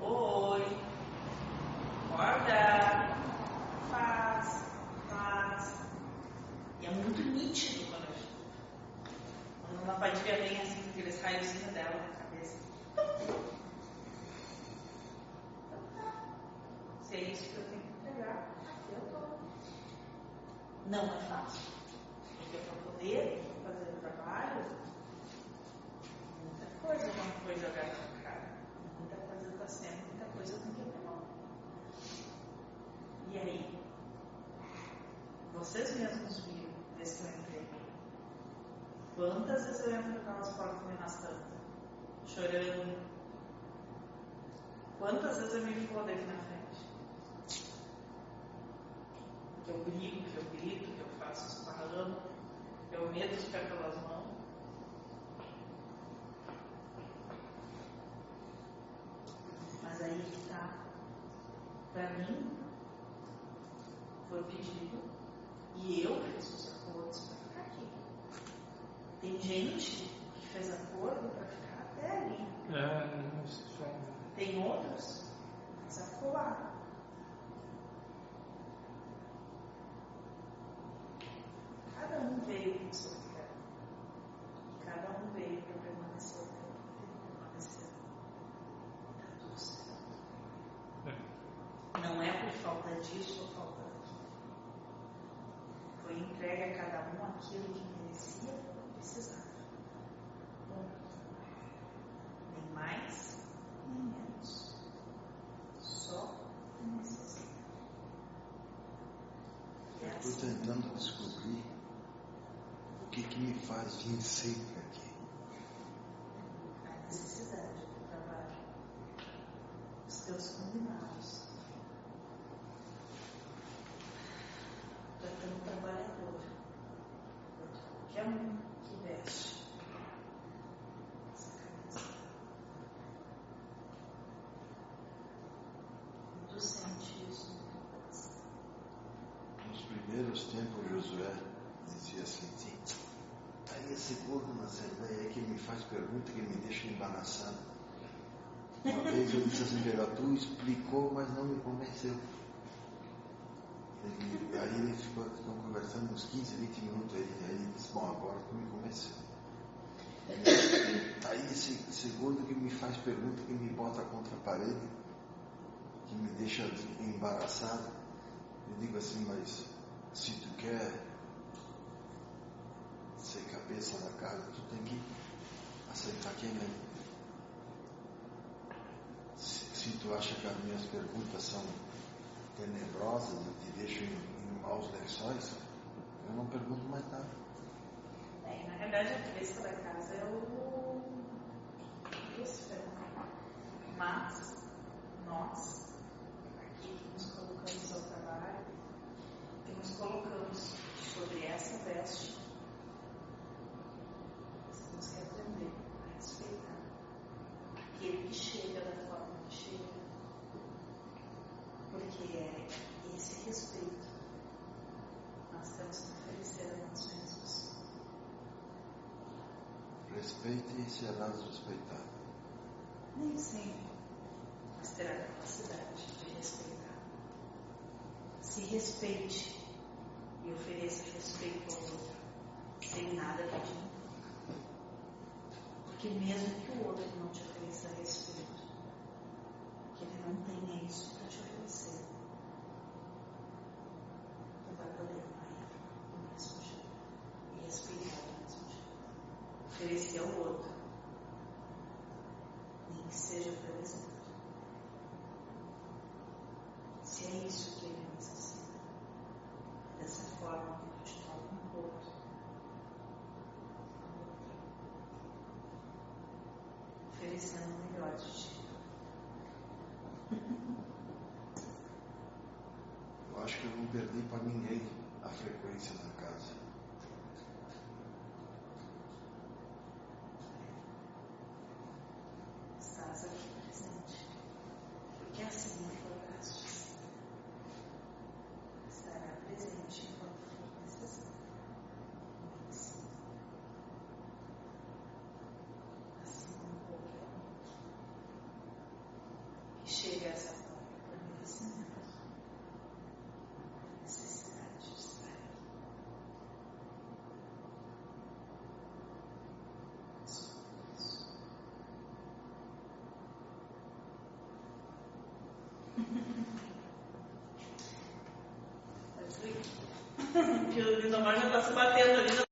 oi, acorda, faz, faz. E é muito nítido quando eu escuto. Quando uma padilha vem assim, com aqueles raiozinhos dela na cabeça. Então tá. Se é isso que eu tenho que entregar. Não é fácil. Porque para poder fazer o trabalho, muita coisa não foi jogada na cara. Muita coisa está sendo, muita coisa tem que abrir mão. E aí? Vocês mesmos viram desde que eu entrei. Quantas vezes eu entro naquelas portas me arrastando, chorando? Quantas vezes eu me aqui na frente? que eu brigo, que eu grito, que eu faço esparramo, que eu meto os pés pelas mãos. Mas aí que está, para mim, foi pedido e eu fiz os acordos para ficar aqui. Tem gente que fez acordo para ficar até ali. É, não é. Tem outros que desacoaram. Cada um veio com o seu lugar. Cada um veio para permanecer o tempo que permanecer. Está tudo certo. Não é por falta disso ou falta daquilo. Foi entregue a cada um aquilo que merecia ou precisava. Nem mais, nem menos. Só o necessário. E é Estou assim. tentando descobrir que, que me faz vir sempre aqui. a necessidade do trabalho, os teus combinados. Tu é tão trabalhador, qualquer um que veste essa camisa. E tu sente isso no teu coração. Nos primeiros tempos, Josué dizia assim: "Sim, tá aí esse gordo na Assembleia aí que me faz pergunta que me deixa embaraçado. Uma vez eu disse assim, "Pega, tu explicou, mas não me convenceu. Ele- aí ele ficou, conversando uns 15, 20 minutos aí, aí ele disse, bom, agora tu me convenceu. Aí esse, gordo que me faz pergunta, que me bota contra a parede, que me deixa embaraçado. Eu digo assim, mas se tu quer ser cabeça da casa, tu tem que aceitar quem é. Se, tu acha que as minhas perguntas são tenebrosas e te deixam em, em maus lençóis, eu não pergunto mais nada. É, na verdade, a cabeça da casa é o Lúcifer. Mas, nós, aqui que nos colocamos ao trabalho, que nos colocamos sobre essa veste, temos que aprender a respeitar aquele que chega da forma. Porque é esse respeito nós temos que oferecer a nós mesmos. Respeite e serás respeitado. Nem sempre, mas terá a capacidade de respeitar. Se respeite e ofereça respeito ao outro, sem nada pedir. Porque mesmo que o outro não te ofereça respeito, não tenha isso para te oferecer, tu vai poder amar do mesmo jeito e respeitar do mesmo jeito. Oferecer ao outro nem que seja exemplo. Se é isso que ele necessita, é dessa forma que tu te torna um outro. Oferecendo o melhor de ti. Eu acho que eu não perdi para ninguém a frequência da casa. Estás aqui presente. Porque assim for Estará presente enquanto for necessário. Assim. Assim como qualquer um que chega a essa porta por merecimento. Necessidade de estar aqui. Só isso. Mas, que o Lindomar já está se batendo ali.